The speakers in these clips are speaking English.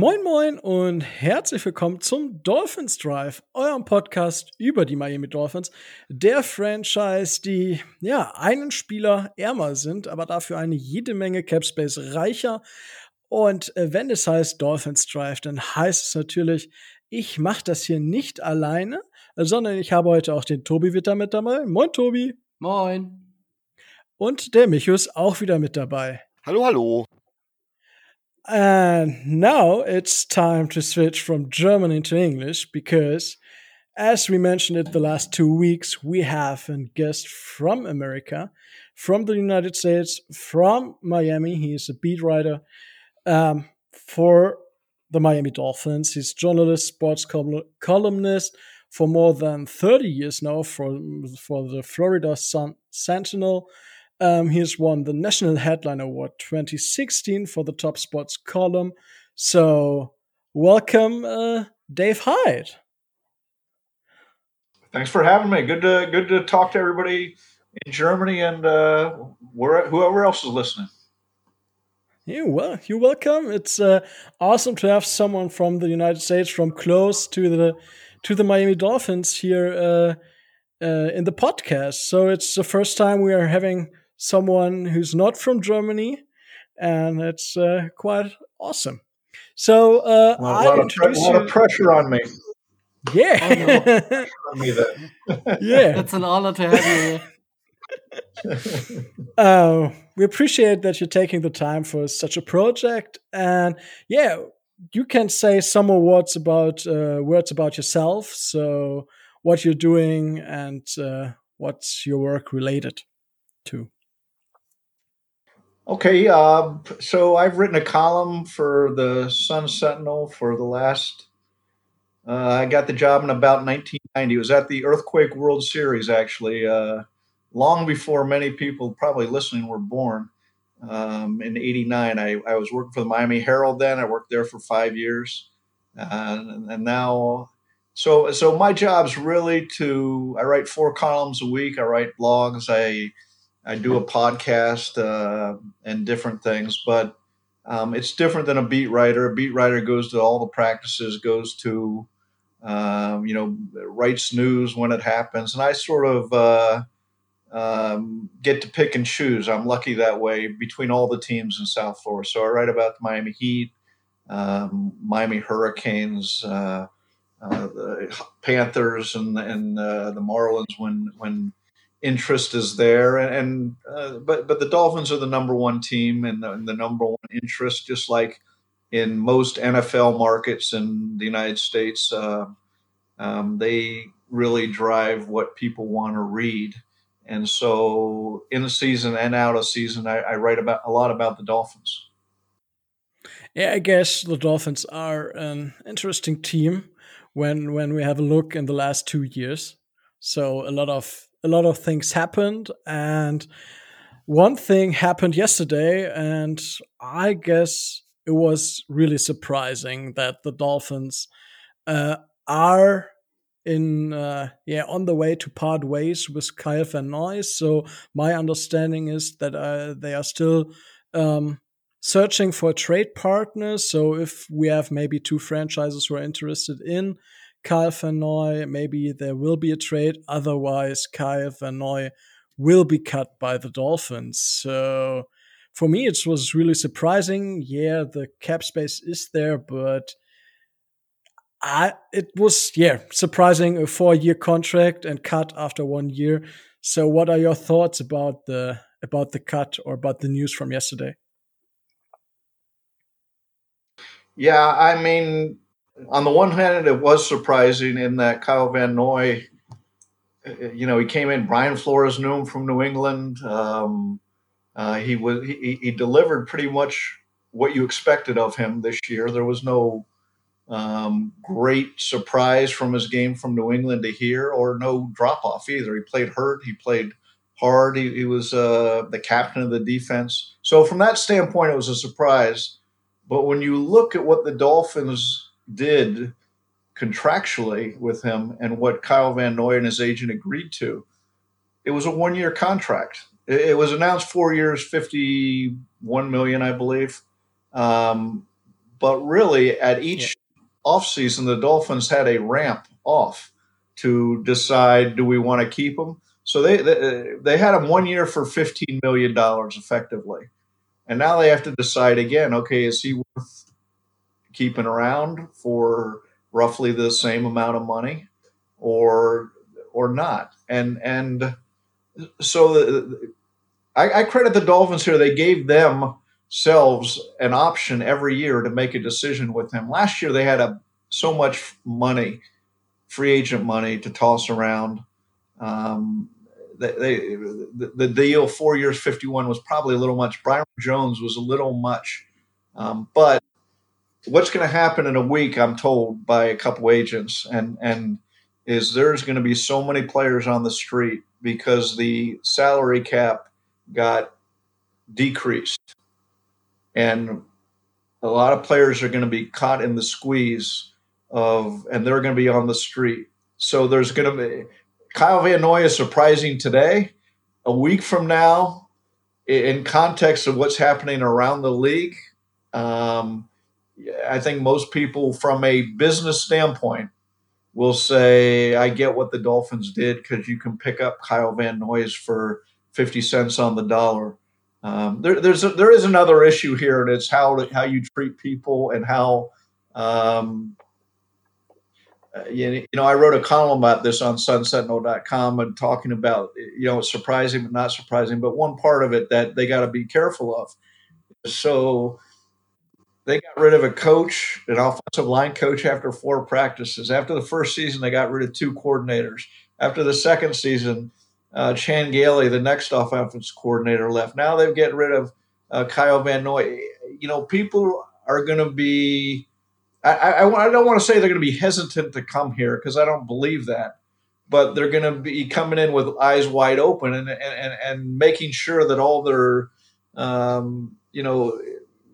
Moin Moin und herzlich willkommen zum Dolphins Drive, eurem Podcast über die Miami Dolphins, der Franchise, die ja einen Spieler ärmer sind, aber dafür eine jede Menge Capspace reicher. Und äh, wenn es heißt Dolphins Drive, dann heißt es natürlich, ich mache das hier nicht alleine, sondern ich habe heute auch den Tobi wieder mit dabei. Moin Tobi. Moin. Und der Michus auch wieder mit dabei. Hallo, hallo. And now it's time to switch from German into English because, as we mentioned it the last two weeks, we have a guest from America, from the United States, from Miami. He is a beat writer um, for the Miami Dolphins. He's journalist, sports col- columnist for more than 30 years now for, for the Florida Sun Sentinel um, he's won the National Headline Award 2016 for the Top Sports column. So, welcome, uh, Dave Hyde. Thanks for having me. Good to good to talk to everybody in Germany and uh, where, whoever else is listening. Yeah, well, you're welcome. It's uh, awesome to have someone from the United States, from close to the to the Miami Dolphins here uh, uh, in the podcast. So it's the first time we are having someone who's not from Germany, and it's uh, quite awesome. So uh, well, I introduce a lot of pressure on me. Yeah, oh, no. me yeah, it's an honor to have you. uh, we appreciate that you're taking the time for such a project, and yeah, you can say some more words about uh, words about yourself. So, what you're doing and uh, what's your work related to. Okay, uh, so I've written a column for the Sun Sentinel for the last. Uh, I got the job in about 1990. It was at the Earthquake World Series, actually, uh, long before many people probably listening were born. Um, in '89, I, I, was working for the Miami Herald. Then I worked there for five years, and, and now, so so my job's really to. I write four columns a week. I write blogs. I I do a podcast uh, and different things, but um, it's different than a beat writer. A beat writer goes to all the practices, goes to um, you know writes news when it happens, and I sort of uh, um, get to pick and choose. I'm lucky that way between all the teams in South Florida. So I write about the Miami Heat, um, Miami Hurricanes. Uh, uh, the Panthers and and uh, the Marlins when when interest is there, and, and uh, but but the Dolphins are the number one team and the, and the, number one interest, just like in most NFL markets in the United States. Uh, um, they really drive what people want to read, and so in the season and out of season, I, I write about a lot about the Dolphins. Yeah, I guess the Dolphins are an interesting team when when we have a look in the last two years. So a lot of a lot of things happened and one thing happened yesterday and i guess it was really surprising that the dolphins uh, are in uh, yeah on the way to part ways with Kyle Van Noy. So my understanding is that uh, they are still um, searching for a trade partner. So if we have maybe two franchises who are interested in Kyle Van Noy. Maybe there will be a trade. Otherwise, Kyle Van Noy will be cut by the Dolphins. So for me, it was really surprising. Yeah, the cap space is there, but I it was yeah surprising a four year contract and cut after one year. So what are your thoughts about the about the cut or about the news from yesterday? Yeah, I mean, on the one hand, it was surprising in that Kyle Van Noy, you know, he came in. Brian Flores knew him from New England. Um, uh, he was he, he, delivered pretty much what you expected of him this year. There was no um, great surprise from his game from New England to here, or no drop off either. He played hurt. He played hard. He, he was uh, the captain of the defense. So from that standpoint, it was a surprise. But when you look at what the Dolphins did contractually with him and what Kyle Van Noy and his agent agreed to, it was a one year contract. It, was announced four years, 51 million, I believe. Um, but really, at each offseason, the Dolphins had a ramp off to decide do we want to keep him. So they, they they had him one year for fifteen million dollars effectively, and now they have to decide again. Okay, is he worth keeping around for roughly the same amount of money, or or not? And and so the, I, I credit the Dolphins here. They gave themselves an option every year to make a decision with him. Last year they had a so much money, free agent money to toss around. Um, they, they the, the, deal four years, fifty one was probably a little much. Byron Jones was a little much, um, but what's going to happen in a week? I'm told by a couple agents, and and is there's going to be so many players on the street because the salary cap got decreased. And a lot of players are going to be caught in the squeeze of, and they're going to be on the street. So there's going to be, Kyle Van Noy is surprising today. A week from now, in context of what's happening around the league, um, I think most people, from a business standpoint, will say, I get what the Dolphins did because you can pick up Kyle Van Noy's for 50 cents on the dollar. Um, there, there's a, there is another issue here, and it's how how you treat people and how um, uh, you, you know I wrote a column about this on SunSentinel.com and talking about you know surprising but not surprising, but one part of it that they got to be careful of. So they got rid of a coach, an offensive line coach, after four practices. After the first season, they got rid of two coordinators. After the second season, uh, Chan Gailey, the next offense coordinator, left. Now they've getting rid of uh, Kyle Van Noy. You know, people are going to be. I, I, I, don't want to say they're going to be hesitant to come here because I don't believe that, but they're going to be coming in with eyes wide open and and, and making sure that all their, um, you know,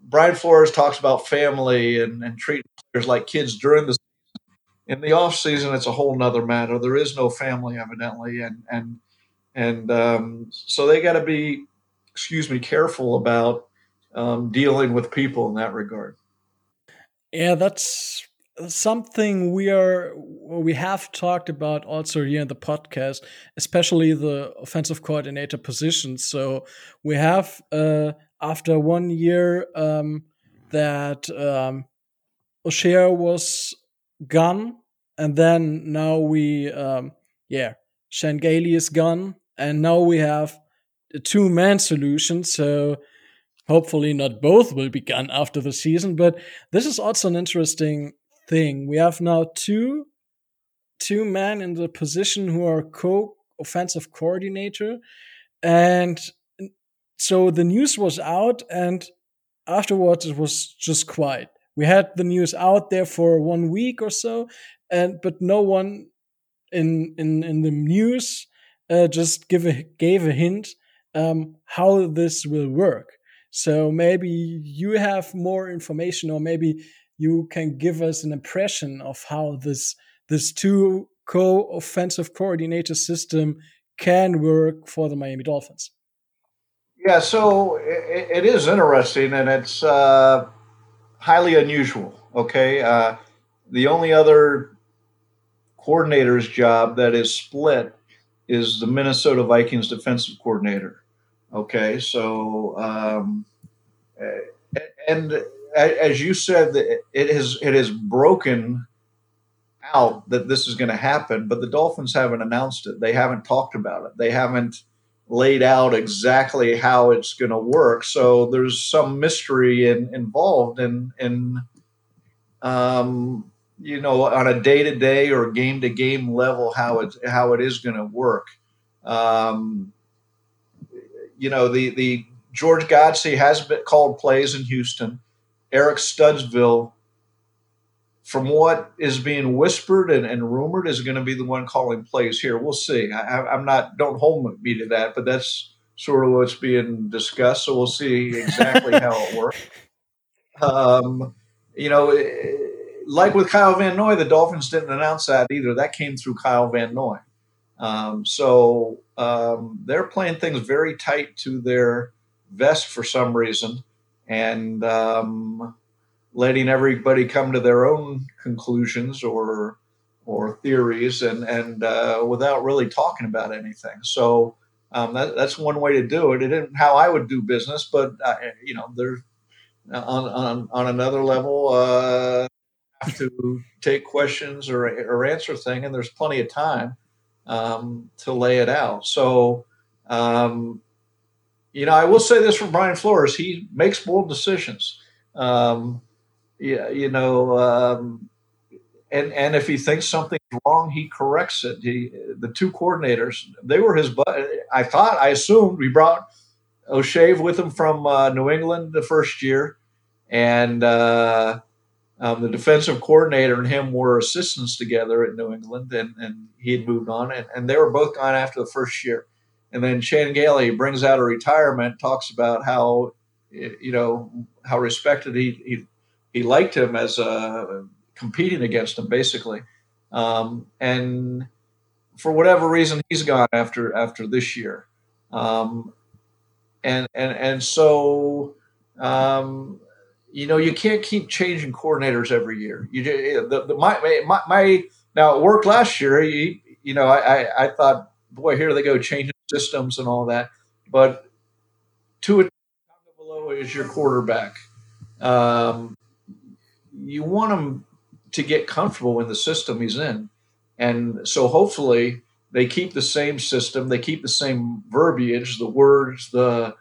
Brian Flores talks about family and, and treating players like kids during the in the off season. It's a whole nother matter. There is no family evidently, and and and um, so they got to be, excuse me, careful about um, dealing with people in that regard. Yeah, that's something we are we have talked about also here in the podcast, especially the offensive coordinator position. So we have uh, after one year um, that um, O'Shea was gone, and then now we um, yeah Chan Gailey is gone, and now we have a two man solution. So hopefully, not both will be gone after the season. But this is also an interesting thing. We have now two two men in the position who are co offensive coordinator, and so the news was out, and afterwards it was just quiet. We had the news out there for one week or so, and but no one in in in the news uh, just give a gave a hint um, how this will work. So maybe you have more information, or maybe you can give us an impression of how this this two co-offensive coordinator system can work for the Miami Dolphins. Yeah, so it, it is interesting, and it's uh, highly unusual. Okay, uh, the only other coordinator's job that is split is the Minnesota Vikings defensive coordinator. Okay, so um, and as you said, it has it has broken out that this is going to happen, but the Dolphins haven't announced it. They haven't talked about it. They haven't laid out exactly how it's going to work. So there's some mystery in, involved in in um, you know, on a day to day or game to game level, how it how it is going to work. Um, you know, the the George Godsey has been called plays in Houston. Eric Studesville, from what is being whispered and, and rumored, is going to be the one calling plays here. We'll see. I, I'm not. Don't hold me to that, but that's sort of what's being discussed. So we'll see exactly how it works. Um, you know like with Kyle Van Noy, the Dolphins didn't announce that either. That came through Kyle Van Noy. Um, so um, they're playing things very tight to their vest for some reason, and um, letting everybody come to their own conclusions or or theories and and uh, without really talking about anything. So um, that, that's one way to do it. It isn't how I would do business, but uh, you know, there's on on on another level. Uh, have to take questions or, or answer thing, and there's plenty of time um, to lay it out. So, um, you know, I will say this for Brian Flores: he makes bold decisions. Um, yeah, you know, um, and and if he thinks something's wrong, he corrects it. He, the two coordinators, they were his. But I thought, I assumed, we brought O'Shea with him from uh, New England the first year, and uh, um, the defensive coordinator and him were assistants together at New England, and, and he had moved on, and, and they were both gone after the first year. And then Chan Gailey brings out a retirement, talks about how you know how respected he he, he liked him as a competing against him basically, um, and for whatever reason he's gone after after this year, um, and and and so um, you know, you can't keep changing coordinators every year. You the, the my, my, my now it worked last year. You, you know, I, I, I thought, boy, here they go changing systems and all that. But two below is your quarterback. Um, you want him to get comfortable in the system he's in, and so hopefully they keep the same system. They keep the same verbiage, the words, the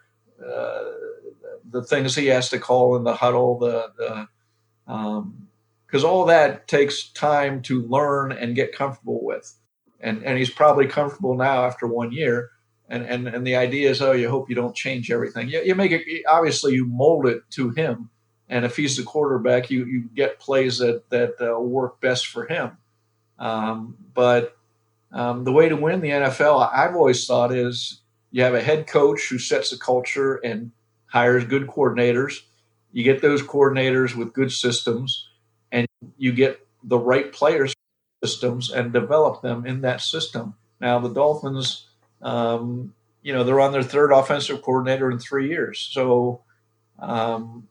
uh, the things he has to call in the huddle, the the because um, all that takes time to learn and get comfortable with, and and he's probably comfortable now after one year. And, and, and the idea is, oh, you hope you don't change everything. You, you make it obviously you mold it to him, and if he's the quarterback, you you get plays that that uh, work best for him. Um, but um, the way to win the NFL, I've always thought is you have a head coach who sets the culture and hires good coordinators. You get those coordinators with good systems, and you get the right players systems and develop them in that system. Now the Dolphins, um, you know, they're on their third offensive coordinator in three years. So, um,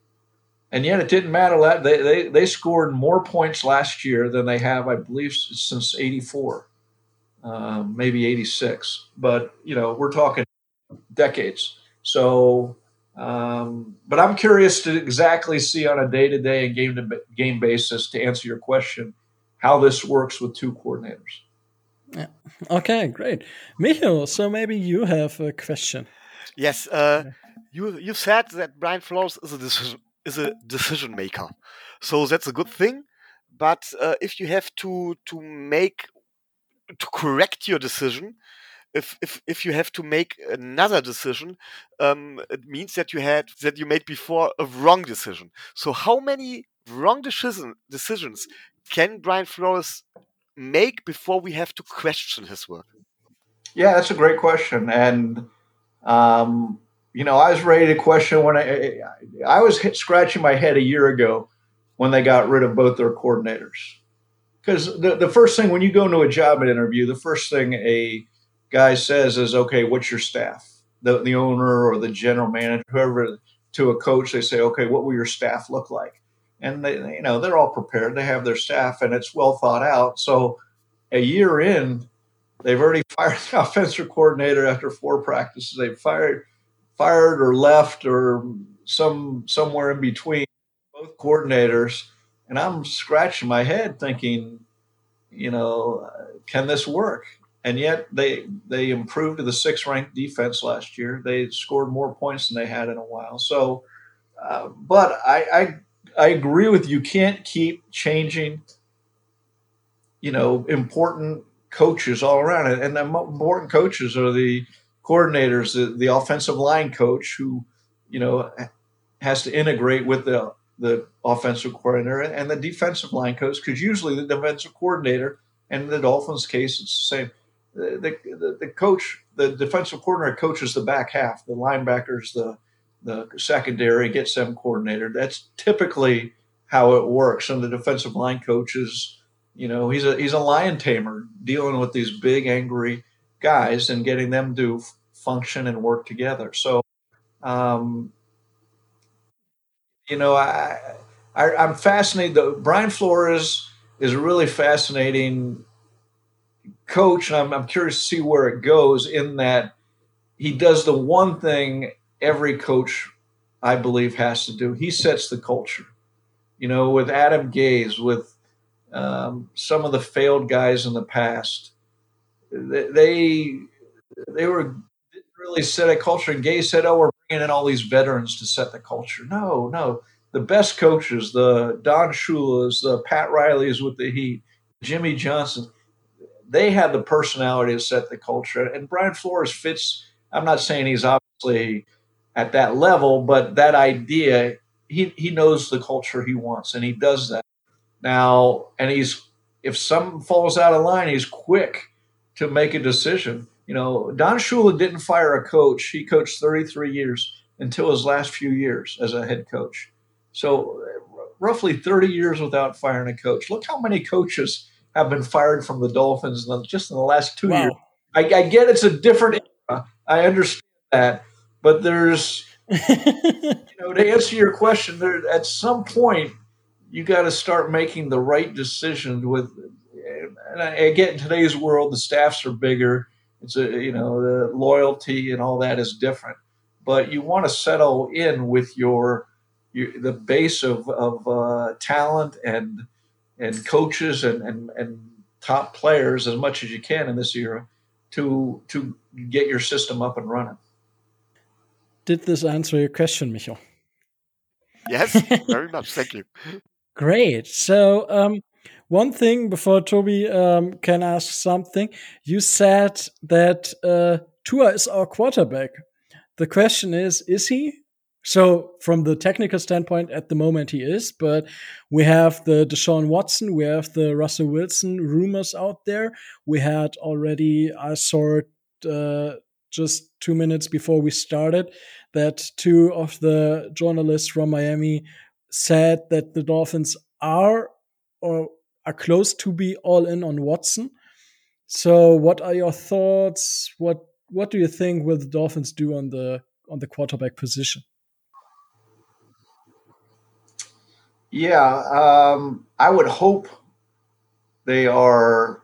and yet it didn't matter. They, they they scored more points last year than they have, I believe, since '84, um, maybe '86. But you know, we're talking decades. So um, but I'm curious to exactly see on a day to day and game to game basis to answer your question how this works with two coordinators. Yeah. Okay, great. Michael, so maybe you have a question. Yes. Uh, you you said that Brian Flores is a decision is a decision maker, so that's a good thing. But uh, if you have to to make to correct your decision, if if if you have to make another decision, um, it means that you had that you made before a wrong decision. So how many wrong decision, decisions can Brian Flores make before we have to question his work? Yeah, that's a great question, and um, you know, I was ready to question when I I was hit, scratching my head a year ago when they got rid of both their coordinators. Because the, the first thing when you go into a job interview, the first thing a guy says is, okay, what's your staff? The, the owner or the general manager, whoever, to a coach, they say, okay, what will your staff look like? And they, you know, they're all prepared. They have their staff, and it's well thought out. So, a year in, they've already fired the offensive coordinator after four practices. They've fired, fired or left or some somewhere in between both coordinators, and I'm scratching my head thinking, you know, can this work? and yet they they improved to the sixth ranked defense last year. They scored more points than they had in a while. So, uh, but I, I I agree with you. Can't keep changing. You know, important coaches all around, and, and the important coaches are the coordinators, the, the offensive line coach who, you know, has to integrate with the the offensive coordinator and the defensive line coach because usually the defensive coordinator and in the Dolphins case it's the same the, the, the coach, the defensive coordinator coaches the back half, the linebackers, the the secondary, gets them coordinated. That's typically how it works. And the defensive line coaches, you know, he's a he's a lion tamer dealing with these big angry guys and getting them to function and work together. So, um, you know, I I, I'm fascinated. Though Brian Flores is a really fascinating coach, and I'm, I'm curious to see where it goes. In that he does the one thing every coach, I believe, has to do. He sets the culture. You know, with Adam Gase, with um, some of the failed guys in the past, they they were really set a culture. And Gase said, "Oh, we're bringing in all these veterans to set the culture." No, no. The best coaches, the Don Shula's, the Pat Riley's with the Heat, Jimmy Johnson, they have the personality to set the culture. And Brian Flores fits. I'm not saying he's obviously at that level, but that idea, he he knows the culture he wants, and he does that now. And he's if something falls out of line, he's quick to make a decision. You know, Don Shula didn't fire a coach. He coached 33 years until his last few years as a head coach. So, roughly 30 years without firing a coach. Look how many coaches have been fired from the Dolphins just in the last two wow. years. I, I, get it's a different era. I understand that, but there's, you know, to answer your question, there at some point you got to start making the right decision with. And I, get in today's world, the staffs are bigger it's a you know the loyalty and all that is different, but you want to settle in with your, your the base of of uh, talent and and coaches and, and and top players as much as you can in this era to to get your system up and running. Did this answer your question, Michael? Yes, very much. Thank you. Great. So, um, one thing before Toby um, can ask something, you said that uh, Tua is our quarterback. The question is, is he? So, from the technical standpoint, at the moment he is, but we have the Deshaun Watson, we have the Russell Wilson rumors out there. We had already, I saw uh, just two minutes before we started, that two of the journalists from Miami said that the Dolphins are or are close to be all in on Watson. So, what are your thoughts? What what do you think will the Dolphins do on the on the quarterback position? Yeah, um, I would hope they are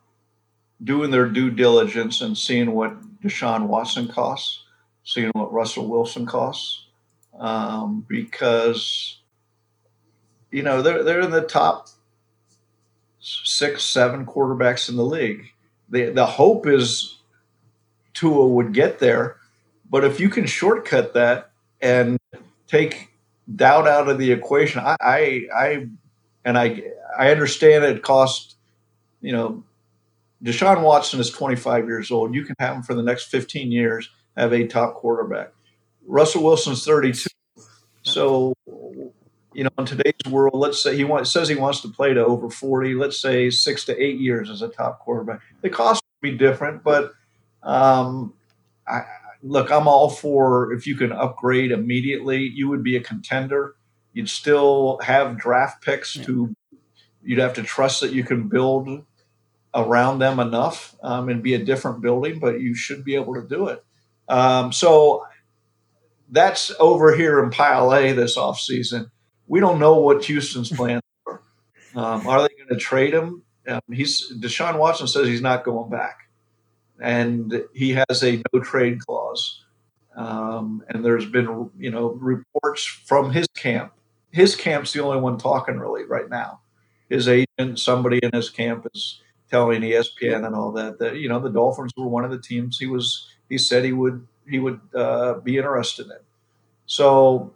doing their due diligence and seeing what Deshaun Watson costs, seeing what Russell Wilson costs, um, because you know they're they're in the top six, seven quarterbacks in the league. The the hope is Tua would get there, but if you can shortcut that and take doubt out of the equation, I I, I and I I understand it cost, you know, Deshaun Watson is 25 years old. You can have him for the next 15 years, have a top quarterback. Russell Wilson's 32. So you know, in today's world, let's say he wants, says he wants to play to over 40, let's say six to eight years as a top quarterback. The cost would be different, but um, I, look, I'm all for if you can upgrade immediately, you would be a contender. You'd still have draft picks to, you'd have to trust that you can build around them enough um, and be a different building, but you should be able to do it. Um, so that's over here in Pile A this offseason we don't know what Houston's plans are. Um, are they going to trade him? Um, he's Deshaun Watson says he's not going back, and he has a no trade clause. Um, and there's been you know reports from his camp. His camp's the only one talking really right now. His agent, somebody in his camp, is telling ESPN and all that that you know the Dolphins were one of the teams he was. He said he would he would uh, be interested in. So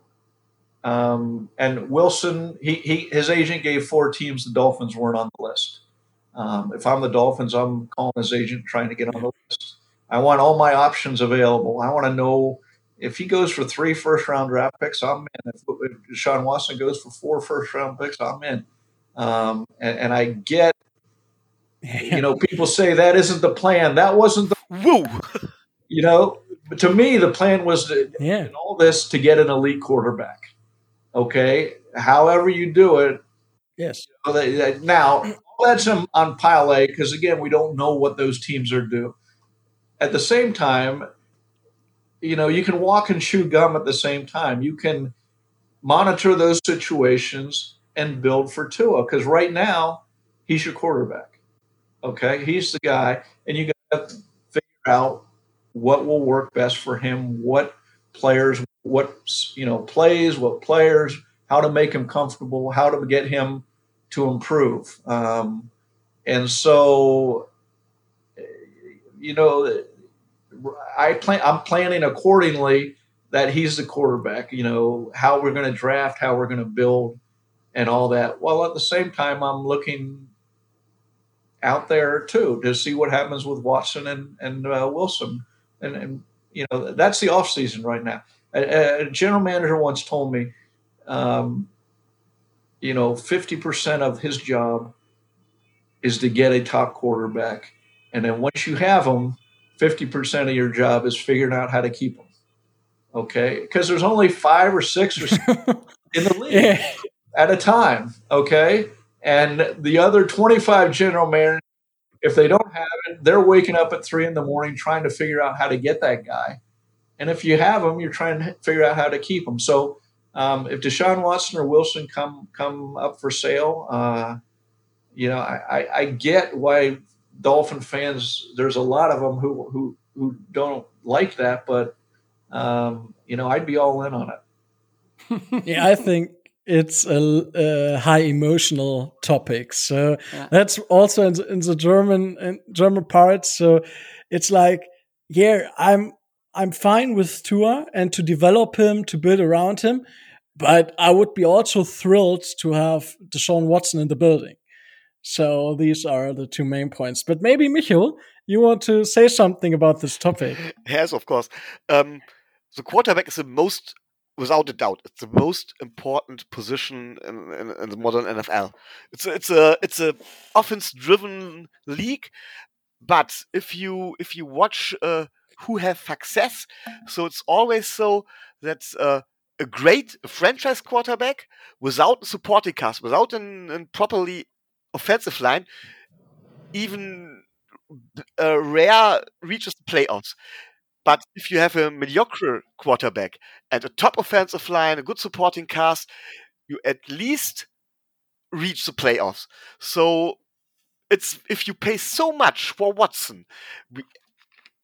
um, and Wilson, he, he his agent gave four teams. The Dolphins weren't on the list. Um, if I'm the Dolphins, I'm calling his agent trying to get on the list. I want all my options available. I want to know if he goes for three first round draft picks, I'm in. If, if Sean Watson goes for four first round picks, I'm in. Um, and, and, I get, you know, people say that isn't the plan. That wasn't the woo. You know, but to me, the plan was to, yeah. all this to get an elite quarterback. Okay, however you do it. Yes. Now that's on pile A because again we don't know what those teams are doing. At the same time, you know you can walk and chew gum at the same time. You can monitor those situations and build for Tua because right now he's your quarterback. Okay, he's the guy, and you got to figure out what will work best for him, what players, what you know plays, what players, how to make him comfortable, how to get him to improve. Um, and so, you know, I plan. I'm planning accordingly that he's the quarterback. You know how we're going to draft, how we're going to build, and all that. While at the same time, I'm looking out there too to see what happens with Watson and and uh, Wilson, and, and you know that's the off season right now. A, a general manager once told me, um, you know, fifty percent of his job is to get a top quarterback, and then once you have them, fifty percent of your job is figuring out how to keep them. Okay, because there's only five or six or in the league yeah. at a time. Okay, and the other 25 general managers, if they don't have it, they're waking up at three in the morning trying to figure out how to get that guy. And if you have them, you're trying to figure out how to keep them. So um, if Deshaun Watson or Wilson come come up for sale, uh, you know, I, I, get why Dolphin fans. There's a lot of them who who who don't like that, but um, you know, I'd be all in on it. yeah, I think it's a, a, high emotional topic. So yeah. that's also in the, in the German in German parts. So it's like, yeah, I'm I'm fine with Tua and to develop him, to build around him, but I would be also thrilled to have Deshaun Watson in the building. So these are the two main points. But maybe Michael, you want to say something about this topic? Yes, of course. Um, the quarterback is the most without a doubt, it's the most important position in, in, in the modern NFL. It's a, it's a it's a offense-driven league, but if you if you watch uh, who have success, so it's always so that uh, a great franchise quarterback without supporting cast, without a properly offensive line, even uh, rare reaches the playoffs. But if you have a mediocre quarterback and a top offensive line, a good supporting cast, you at least reach the playoffs. So it's if you pay so much for Watson, we,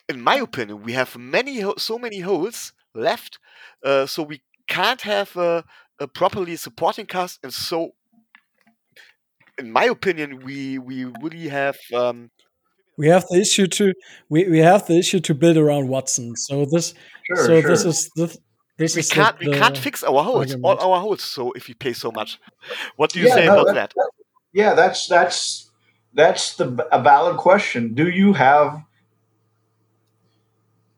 in my opinion, we have many so many holes left, uh, so we can't have a, a, properly supporting cast, and so, in my opinion, we we really have um, we have the issue to we, we have the issue to build around Watson. So this sure, so sure. this is this, this we is can't the, we can't fix our holes all our holes. So if we pay so much, what do you yeah, say no, about that, that? Yeah, that's that's that's the a valid question. Do you have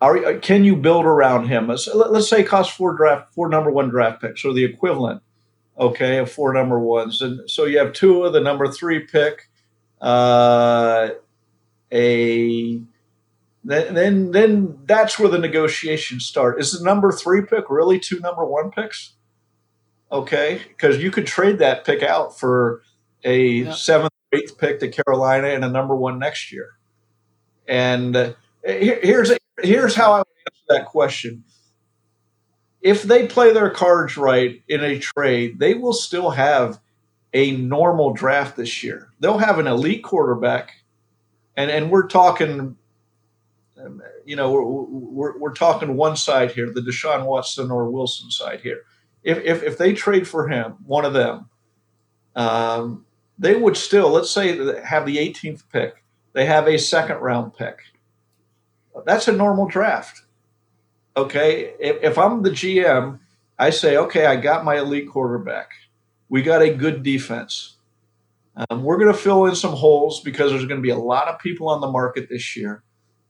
are can you build around him? Let's, let's say cost four draft four number one draft picks or the equivalent, okay, of four number ones, and so you have two of the number three pick. Uh, a then then then that's where the negotiations start. Is the number three pick really two number one picks? Okay, because you could trade that pick out for a yeah. seventh, eighth pick to Carolina and a number one next year. And uh, here, here's here's how I would answer that question. If they play their cards right in a trade, they will still have a normal draft this year. They'll have an elite quarterback and and we're talking um, you know we're, we're, we're, talking one side here the deshaun watson or wilson side here. If, if, if they trade for him one of them um, they would still let's say have the 18th pick they have a second round pick. That's a normal draft. Okay? If, if i'm the gm i say okay i got my elite quarterback. We got a good defense um, we're going to fill in some holes because there's going to be a lot of people on the market this year.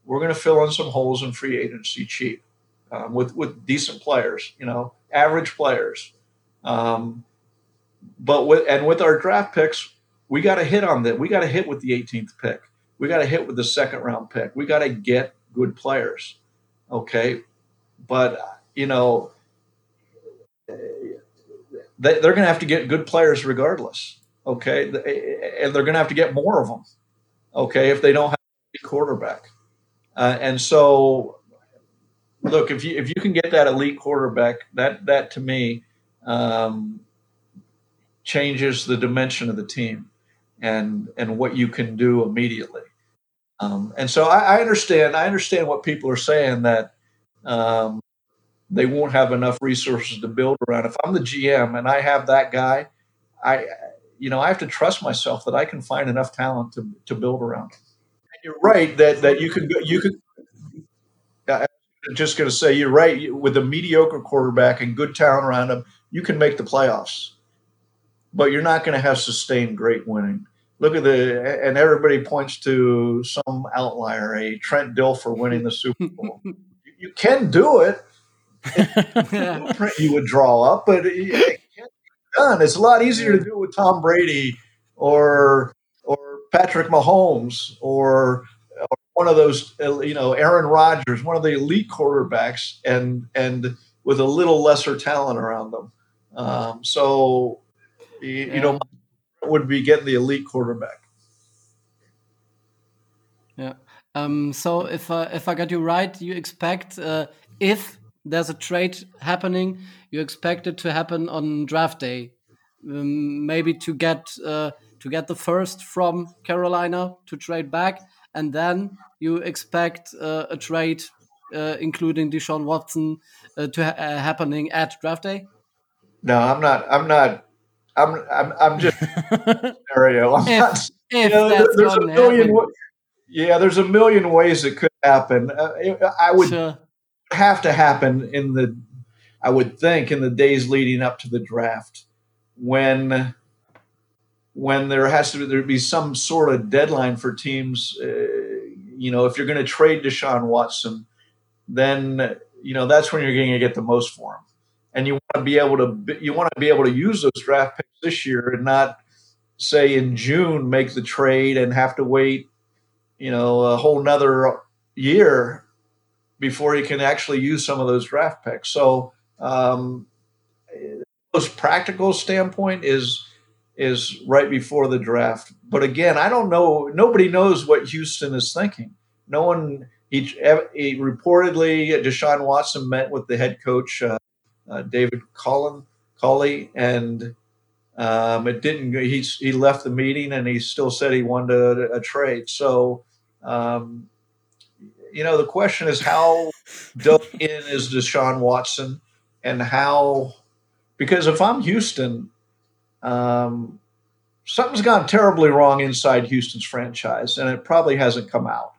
We're going to fill in some holes in free agency cheap um, with with decent players, you know, average players. Um, but with and with our draft picks, we got to hit on that. We got to hit with the 18th pick. We got to hit with the second round pick. We got to get good players. Okay, but you know, they, they're going to have to get good players regardless. Okay, and they're going to have to get more of them. Okay, if they don't have a quarterback, uh, and so look if you if you can get that elite quarterback, that that to me, um, changes the dimension of the team and and what you can do immediately. Um, and so I, I, understand. I understand what people are saying that um, they won't have enough resources to build around. If I'm the GM and I have that guy, I you know I have to trust myself that I can find enough talent to, to build around. And you're right that that you could you could. I'm just going to say you're right. With a mediocre quarterback and good talent around him, you can make the playoffs, but you're not going to have sustained great winning. Look at the and everybody points to some outlier, a Trent Dilfer winning the Super Bowl. you can do it, blueprint you would draw up, but it, it can't be done. It's a lot easier to do with Tom Brady or or Patrick Mahomes or, or one of those, you know, Aaron Rodgers, one of the elite quarterbacks, and and with a little lesser talent around them. Um, so, you, yeah. you know, would be getting the elite quarterback. Yeah. Um, so if uh, if I got you right, you expect uh, if there's a trade happening, you expect it to happen on draft day, um, maybe to get uh, to get the first from Carolina to trade back, and then you expect uh, a trade uh, including Deshaun Watson uh, to ha uh, happening at draft day. No, I'm not. I'm not. I'm. I'm. I'm just scenario. I'm if, not, if you know, there's a million. Yeah, there's a million ways it could happen. Uh, I would. Sure have to happen in the, I would think, in the days leading up to the draft, when when there has to be there be some sort of deadline for teams. Uh, you know, if you're going to trade Deshaun Watson, then you know that's when you're going to get the most for him, and you want to be able to you want to be able to use those draft picks this year and not say in June make the trade and have to wait, you know, a whole nother year before he can actually use some of those draft picks. So, um, most practical standpoint is is right before the draft. But again, I don't know. Nobody knows what Houston is thinking. No one. He, he reportedly Deshaun Watson met with the head coach uh, uh, David Culley, Culley, and um, it didn't. He he left the meeting and he still said he wanted a, a trade. So um, you know, the question is how dug in is Deshaun Watson and how, because if I'm Houston, um, something's gone terribly wrong inside Houston's franchise, and it probably hasn't come out.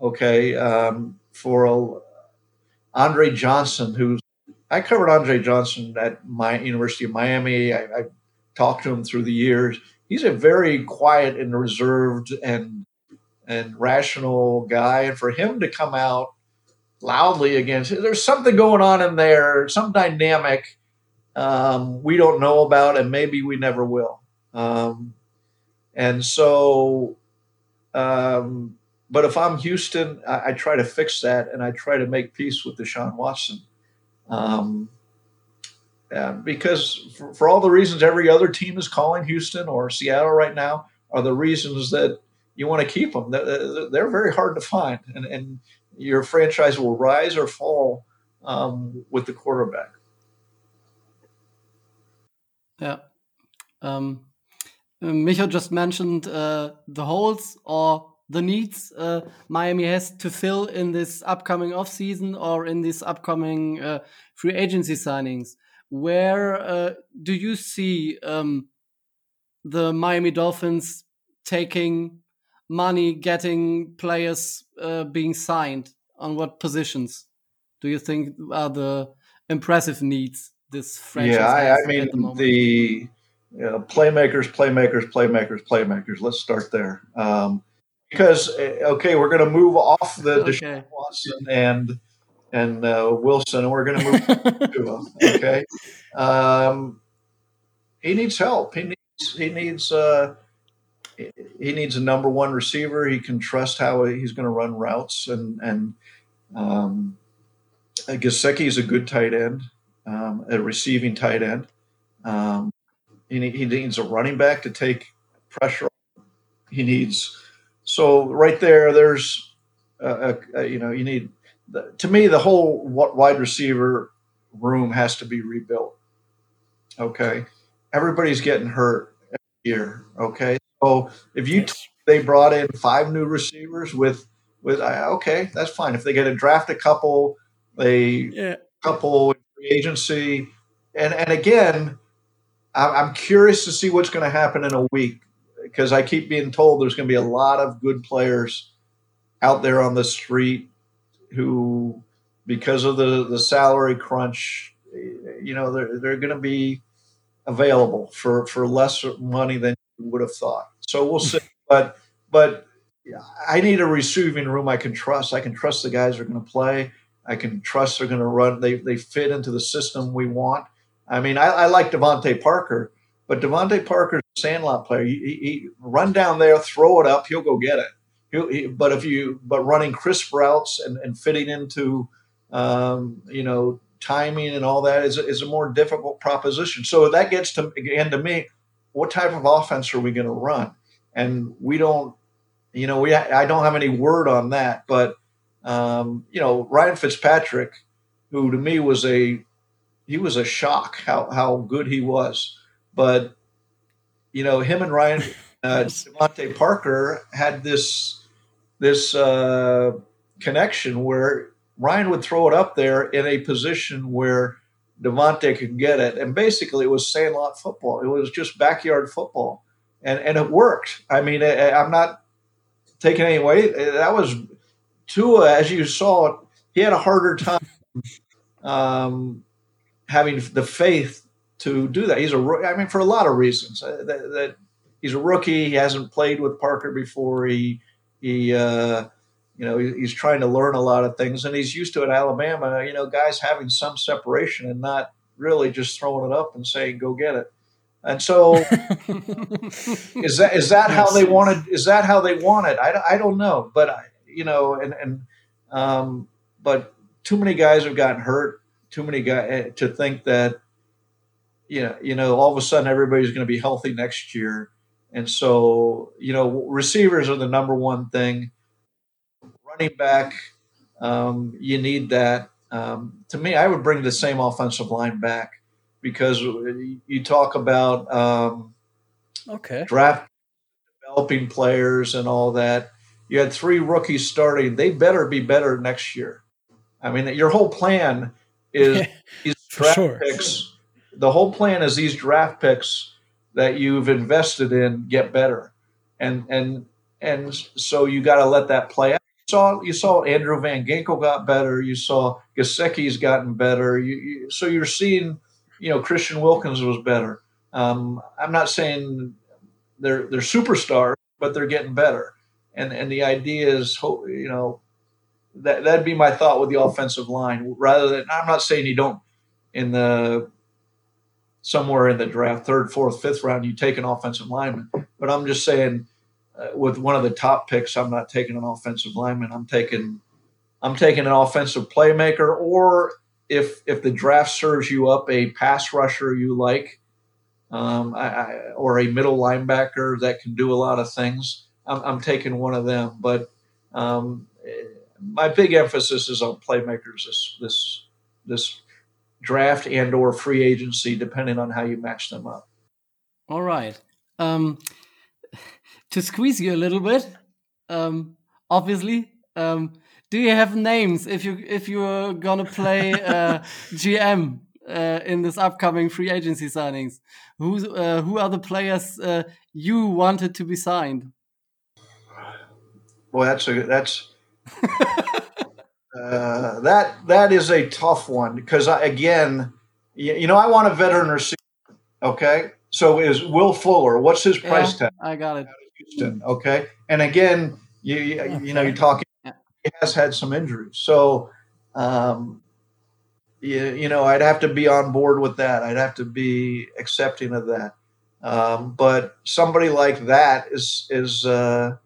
Okay. Um, for a, Andre Johnson, who's, I covered Andre Johnson at my University of Miami. I, I talked to him through the years. He's a very quiet and reserved and and rational guy. And for him to come out loudly against there's something going on in there, some dynamic um, we don't know about, and maybe we never will. Um, and so, um, but if I'm Houston, I, I, try to fix that and I try to make peace with Deshaun Watson. Um, because for, for all the reasons every other team is calling Houston or Seattle right now are the reasons that you want to keep them. They're very hard to find, and, and your franchise will rise or fall um, with the quarterback. Yeah. Um, just mentioned uh, the holes or the needs uh, Miami has to fill in this upcoming offseason or in these upcoming uh, free agency signings. Where uh, do you see um, the Miami Dolphins taking money getting players uh, being signed on what positions? Do you think are the impressive needs this franchise yeah I, I mean the, the you know, playmakers playmakers playmakers playmakers. Let's start there. Um, because eh, okay we're going to move off the okay. Deshaun Watson and and uh, Wilson and we're going to move to okay? Um, he needs help. He needs he needs uh, he needs a number one receiver. He can trust how he's going to run routes, and and um, Gesicki is a good tight end, um, a receiving tight end. Um, he, he needs a running back to take pressure. He needs so right there. There's a, a, a you know you need to me the whole wide receiver room has to be rebuilt. Okay, everybody's getting hurt here. Okay, so if you yes. they brought in five new receivers with with okay, that's fine. If they get to draft a couple, a yeah. couple free agency, and and again, I'm curious to see what's going to happen in a week because I keep being told there's going to be a lot of good players out there on the street who, because of the the salary crunch, you know, they're they're going to be available for for less money than you would have thought. So we'll see. but but I need a receiving room I can trust. I can trust the guys are going to play. I can trust they're going to run. They they fit into the system we want. I mean, I, I like DeVante Parker, but DeVante Parker's a sandlot player. He, he, run down there, throw it up, he'll go get it. He, but if you but running crisp routes and, and fitting into um, you know timing and all that is a, is a more difficult proposition. So that gets to again to me, what type of offense are we going to run? And we don't, you know, we I don't have any word on that, but um, you know, Ryan Fitzpatrick, who to me was a he was a shock how how good he was, but you know, him and Ryan uh, DeVante Parker had this this uh, connection where Ryan would throw it up there in a position where DeVante could get it. And basically, it was sandlot football. It was just backyard football. And, and it worked. I mean, I, I'm not taking any away. That was Tua, as you saw, he had a harder time um, having the faith to do that. He's a, I mean, for a lot of reasons. Uh, that, that, he's a rookie. He hasn't played with Parker before. He he uh, you know, he's trying to learn a lot of things, and he's used to at Alabama. You know, guys having some separation and not really just throwing it up and saying, "Go get it." And so, is that is that how they wanted? Is that how they want it? I, I don't know, but you know, and and um, but too many guys have gotten hurt. Too many guys eh, to think that you know, you know, all of a sudden everybody's going to be healthy next year. And so, you know, receivers are the number one thing running back, um, you need that. Um, to me, I would bring the same offensive line back because you talk about um, okay draft developing players and all that. You had three rookies starting; they better be better next year. I mean, your whole plan is these draft sure. picks. The whole plan is these draft picks that you've invested in get better, and and and so you got to let that play out saw you saw Andrew Van Ginkel got better. You saw Gesicki's gotten better. You, you, so you're seeing, you know, Christian Wilkins was better. Um, I'm not saying they're they're superstars, but they're getting better. And and the idea is, you know, that that'd be my thought with the offensive line. Rather than I'm not saying you don't in the somewhere in the draft, third, fourth, fifth round, you take an offensive lineman, but I'm just saying uh, with one of the top picks, I'm not taking an offensive lineman. I'm taking I'm taking an offensive playmaker, or if if the draft serves you up a pass rusher you like, um, I, I, or a middle linebacker that can do a lot of things, I'm, I'm taking one of them. But um, my big emphasis is on playmakers this this this draft and or free agency, depending on how you match them up. All right. Um, to squeeze you a little bit, um, obviously. Um, do you have names if you if you're gonna play uh, GM uh, in this upcoming free agency signings? Who's uh, who are the players uh, you wanted to be signed? Well, that's a that's uh, that that is a tough one because I, again, you, you, know, I want a veteran receiver. Okay, so is Will Fuller? What's his price yeah, tag? I got it. Houston. Okay, and again, you you, you know you're talking. He has had some injuries, so um, you, you know I'd have to be on board with that. I'd have to be accepting of that. Um, but somebody like that is is uh,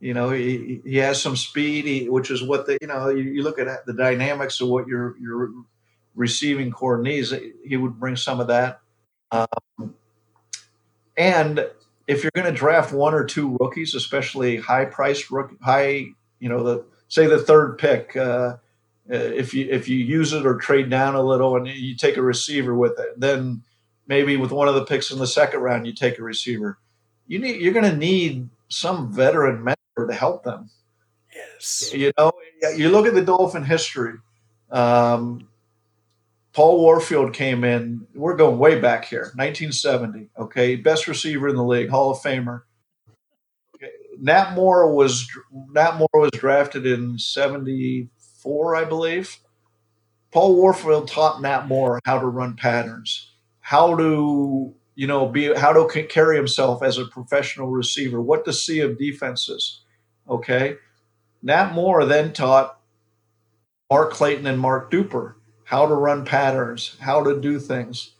you know he, he has some speed, he, which is what the you know you, you, look at the dynamics of what your your receiving core needs. He would bring some of that, um, and if you're going to draft one or two rookies, especially high priced rookie, high, you know, the say the third pick, uh, uh, if you if you use it or trade down a little and you take a receiver with it, then maybe with one of the picks in the second round, you take a receiver. You need you're going to need some veteran mentor to help them. Yes. You know, you look at the Dolphin history. Um, Paul Warfield came in. We're going way back here, 1970. Okay, best receiver in the league, Hall of Famer. Nat Moore was Nat Moore was drafted in '74, I believe. Paul Warfield taught Nat Moore how to run patterns, how to you know be how to carry himself as a professional receiver, what to see of defenses. Okay, Nat Moore then taught Mark Clayton and Mark Duper how to run patterns, how to do things.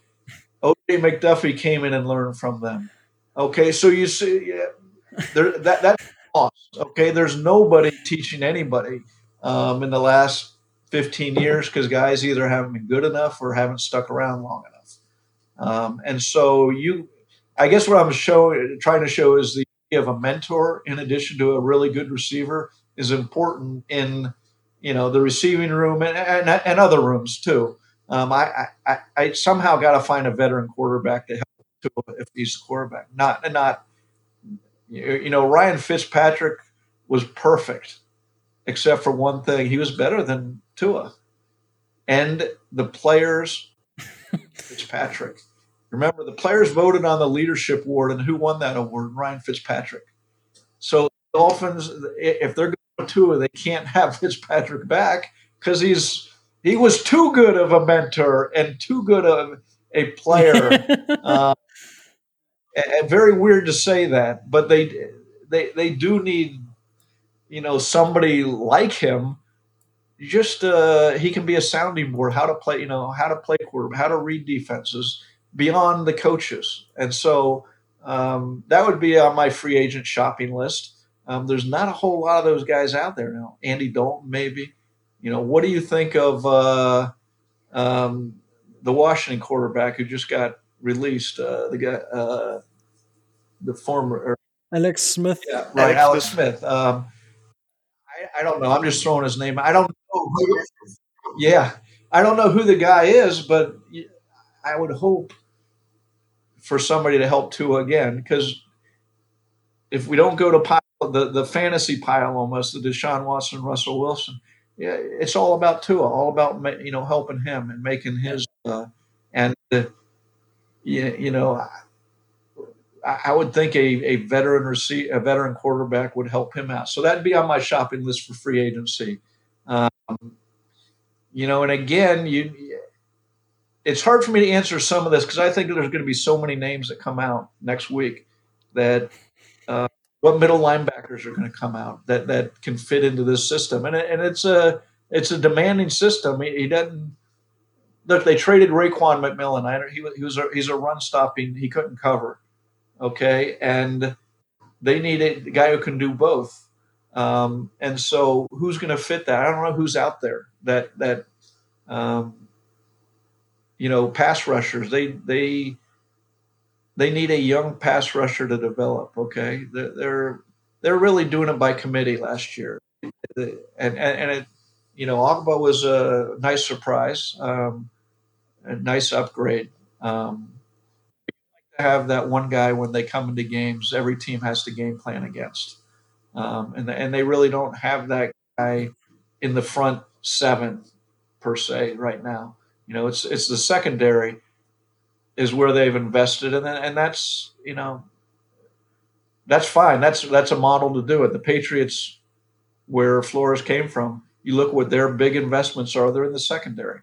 OJ McDuffie came in and learned from them. Okay, so you see, there, that that's lost. Okay, there's nobody teaching anybody um, in the last 15 years because guys either haven't been good enough or haven't stuck around long enough. Um, and so you, I guess what I'm showing, trying to show is the idea of a mentor in addition to a really good receiver is important in you know the receiving room and, and, and other rooms too. Um, I, I, I somehow got to find a veteran quarterback to help to if he's the quarterback. Not not you know Ryan Fitzpatrick was perfect, except for one thing. He was better than Tua, and the players. Fitzpatrick. Remember, the players voted on the leadership award, and who won that award? Ryan Fitzpatrick. So Dolphins, if they're Tua, they can't have Fitzpatrick back because he's he was too good of a mentor and too good of a player. uh, and very weird to say that, but they they they do need you know somebody like him. Just uh, he can be a sounding board, how to play, you know, how to play quarterback, how to read defenses beyond the coaches, and so um, that would be on my free agent shopping list. Um, there's not a whole lot of those guys out there now. Andy Dalton, maybe. You know, what do you think of uh, um, the Washington quarterback who just got released? Uh, the guy, uh, the former Alex Smith. Yeah, right, Alex, Smith. Um, I, I, don't know. I'm just throwing his name. I don't know. Who, yeah, I don't know who the guy is, but I would hope for somebody to help Tua again because if we don't go to pile, the, the fantasy pile almost, the Deshaun Watson, Russell Wilson, yeah, it's all about Tua, all about you know helping him and making his uh, and uh, you, you know I, I would think a, a veteran receive, a veteran quarterback would help him out. So that'd be on my shopping list for free agency. Um, you know, and again, you it's hard for me to answer some of this because I think there's going to be so many names that come out next week that uh, what middle linebackers are going to come out that that can fit into this system, and and it's a it's a demanding system. He, he doesn't look. They traded Raekwon McMillan. I, he, he was a, he's a run stopping. He couldn't cover. Okay, and they need a guy who can do both. Um, and so, who's going to fit that? I don't know who's out there that that um, you know pass rushers. They they they need a young pass rusher to develop. Okay, they're they're, really doing it by committee last year, and and, and it, you know, Ogbah was a nice surprise, um, a nice upgrade. Um, to have that one guy when they come into games, every team has to game plan against, um, and and they really don't have that guy in the front seven per se right now. You know, it's it's the secondary is where they've invested, and and that's you know that's fine. That's that's a model to do it. The Patriots, where Flores came from, you look what their big investments are. They're in the secondary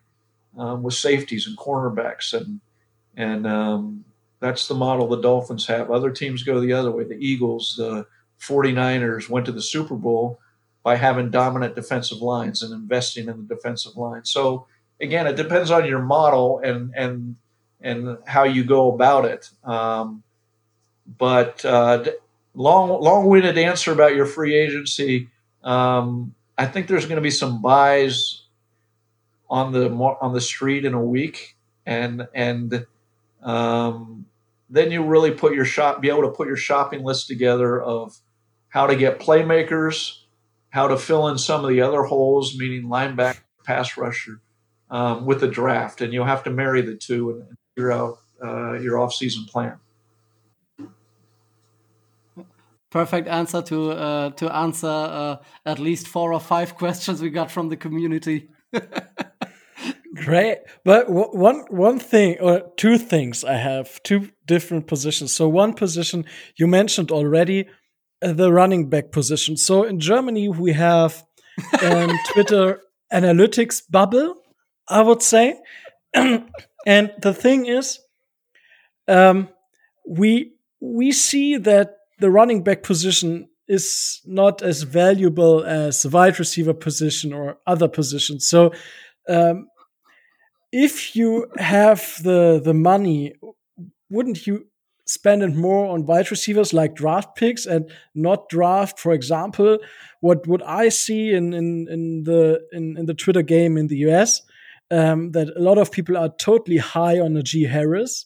um, with safeties and cornerbacks, and and um, that's the model the Dolphins have. Other teams go the other way. The Eagles, the 49ers went to the Super Bowl by having dominant defensive lines and investing in the defensive line. So again, it depends on your model and and and how you go about it. Um, but uh, long long-winded answer about your free agency. Um, I think there's going to be some buys on the on the street in a week, and and um, then you really put your shop be able to put your shopping list together of how to get playmakers, how to fill in some of the other holes, meaning linebacker, pass rusher, um, with the draft, and you'll have to marry the two and, and figure out uh, your off-season plan. Perfect answer to uh, to answer uh, at least four or five questions we got from the community. Great, but one one thing or two things I have two different positions. So one position you mentioned already, uh, the running back position. So in Germany we have um, Twitter analytics bubble, I would say, and the thing is, um, we we see that the running back position is not as valuable as the wide receiver position or other positions. So, um, if you have the the money, wouldn't you spend it more on wide receivers like draft picks and not draft, for example, what would I see in in, in the in, in the Twitter game in the US um, that a lot of people are totally high on Najee Harris.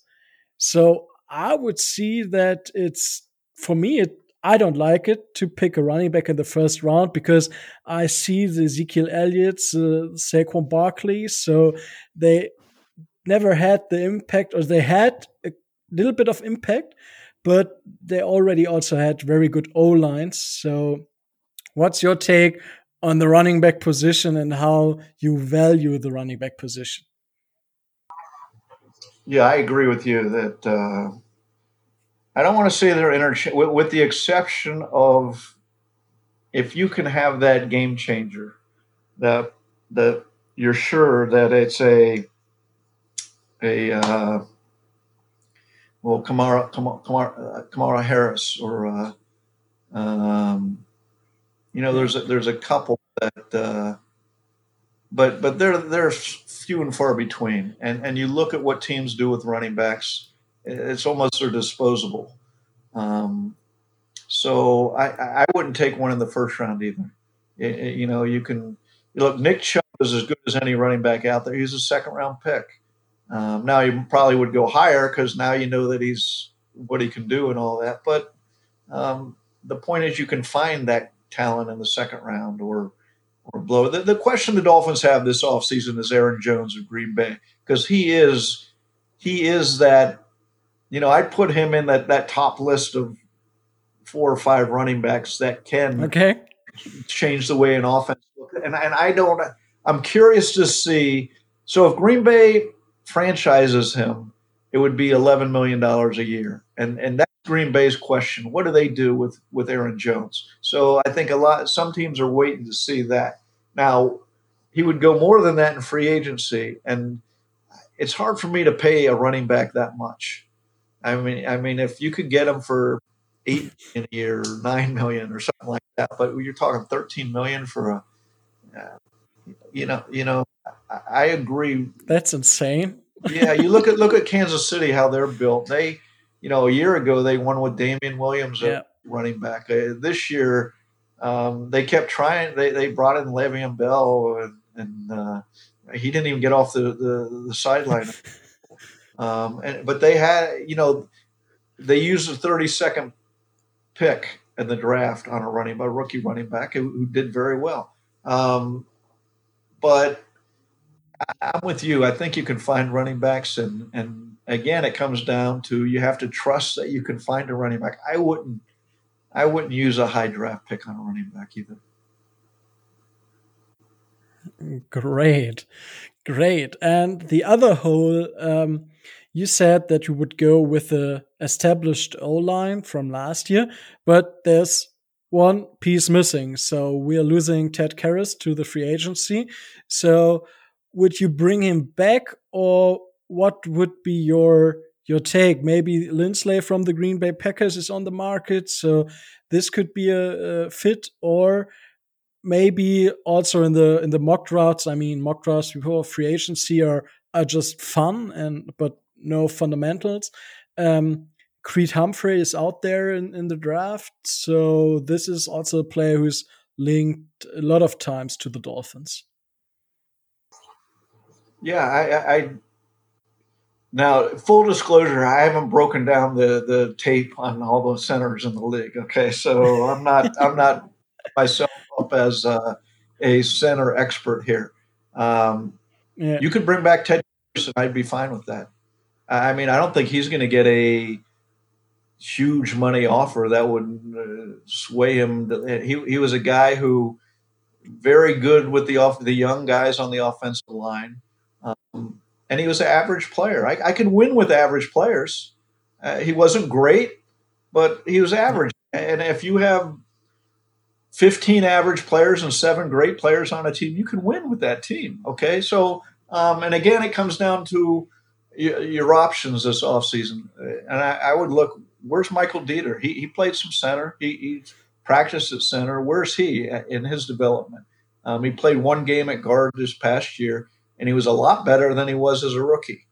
So I would see that it's for me, it, I don't like it to pick a running back in the first round because I see the Ezekiel Elliott's, uh, Saquon Barkley, so they never had the impact, or they had a little bit of impact, but they already also had very good O lines. So, what's your take on the running back position and how you value the running back position? Yeah, I agree with you that uh, I don't want to say they're interchangeable, with, with, the exception of if you can have that game changer, that that you're sure that it's a a uh, well Kamara Kamara, uh, Kamara Harris or uh, um, you know there's a, there's a couple that uh, but but they're they're few and far between and and you look at what teams do with running backs it's almost they're disposable. Um, so I, I wouldn't take one in the first round either. It, it, you know, you can look. Nick Chubb is as good as any running back out there. He's a second round pick. Um, now you probably would go higher because now you know that he's what he can do and all that. But um, the point is, you can find that talent in the second round or or blow. The, the question the Dolphins have this offseason is Aaron Jones of Green Bay because he is he is that you know, I'd put him in that that top list of four or five running backs that can okay change the way an offense looks. And and I don't. I'm curious to see. So if Green Bay franchises him, it would be 11 million dollars a year, and and that's Green Bay's question. What do they do with with Aaron Jones? So I think a lot. Some teams are waiting to see that. Now he would go more than that in free agency, and it's hard for me to pay a running back that much. I mean, I mean, if you could get them for eight million a year, or nine million, or something like that, but you're talking thirteen million for a, uh, you know, you know, I, I agree. That's insane. yeah, you look at look at Kansas City, how they're built. They, you know, a year ago they won with Damien Williams yeah. running back. Uh, this year, um, they kept trying. They they brought in Le'Veon Bell, and, and uh, he didn't even get off the the, the sideline. Um, and but they had, you know, they used a 30 second pick in the draft on a running a rookie running back who, who did very well. Um, but I'm with you. I think you can find running backs, and and again, it comes down to you have to trust that you can find a running back. I wouldn't, I wouldn't use a high draft pick on a running back either. Great, great. And the other hole, um, you said that you would go with the established O line from last year, but there's one piece missing. So we're losing Ted Karras to the free agency. So would you bring him back, or what would be your your take? Maybe Linsley from the Green Bay Packers is on the market, so this could be a, a fit, or maybe also in the in the mock drafts. I mean, mock drafts before free agency are are just fun and but no fundamentals. Um, Creed Humphrey is out there in, in the draft, so this is also a player who's linked a lot of times to the Dolphins. Yeah, I, I now full disclosure, I haven't broken down the the tape on all the centers in the league. Okay, so I'm not I'm not myself up as uh, a center expert here. Um, yeah. You could bring back Ted, and I'd be fine with that. I mean, I don't think he's going to get a huge money offer that would uh, sway him. To, he he was a guy who very good with the off the young guys on the offensive line, um, and he was an average player. I, I can win with average players. Uh, he wasn't great, but he was average. And if you have 15 average players and seven great players on a team, you can win with that team. Okay, so um, and again, it comes down to your, your options this offseason. And I, I, would look, where's Michael Deiter? He, he played some center. He, he practiced at center. Where's he in his development? Um, he played one game at guard this past year, and he was a lot better than he was as a rookie.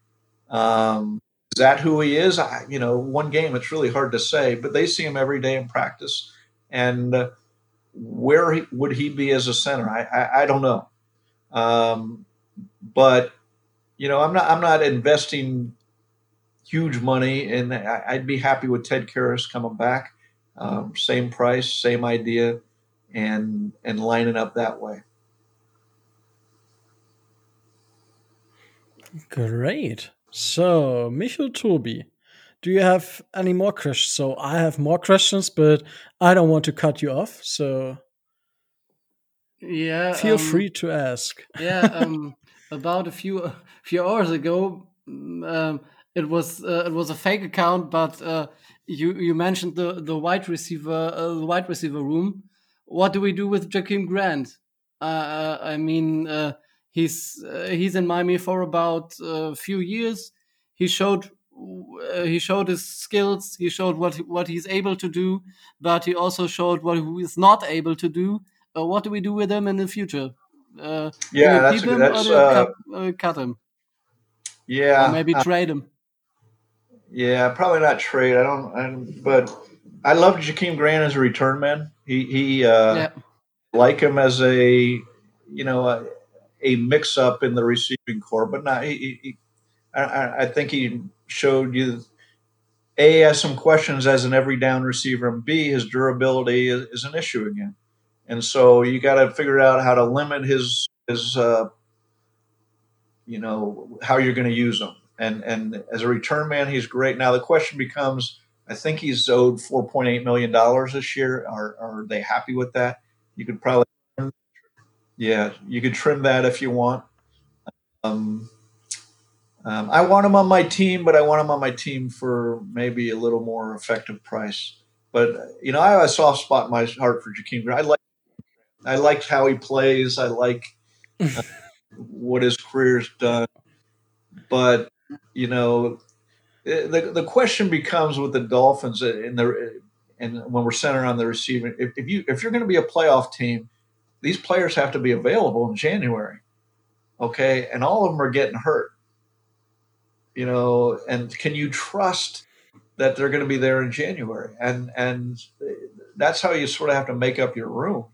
Um, is that who he is? I, you know, one game, it's really hard to say, but they see him every day in practice. And uh, where he, would he be as a center? I, I, I don't know. Um, but you know, I'm not I'm not investing huge money, and I'd be happy with Ted Karras coming back, um, same price, same idea, and and lining up that way. Great. So, Michel Toby, do you have any more questions? So, I have more questions, but I don't want to cut you off. So, yeah, feel um, free to ask. yeah, um, about a few few hours ago. Um, it was uh, it was a fake account, but uh, you you mentioned the the wide receiver uh, the wide receiver room. What do we do with Jakeem Grant? Uh, uh, I mean, uh, he's he's in Miami for about a few years. He showed he showed his skills. He showed what what he's able to do, but he also showed what he is not able to do. what do we do with him in the future? Uh, yeah, that's, him that's, uh, cut, uh, cut, him? Yeah, or maybe uh, trade him. Yeah, probably not trade. I don't. I, but I love Jakeem Grant as a return man. He he uh, yeah. like him as a you know a, mix up in the receiving core, but not. He, he I, I think he showed you a has some questions as an every down receiver, and B his durability is, is an issue again and so you got to figure out how to limit his his uh, you know how you're going to use him. And and as a return man, he's great. Now the question becomes, I think he's owed 4.8 million dollars this year. Are are they happy with that? You could probably, yeah, you could trim that if you want. Um, um, I want him on my team, but I want him on my team for maybe a little more effective price. But you know, I have a soft spot in my heart for Jakeem. I like I like how he plays. I like uh, what his career's done. But you know, eh, the the question becomes with the Dolphins in the and when we're centered on the receiving, if, if you if you're going to be a playoff team, these players have to be available in January. Okay, and all of them are getting hurt. You know, and can you trust that they're going to be there in January? And and that's how you sort of have to make up your room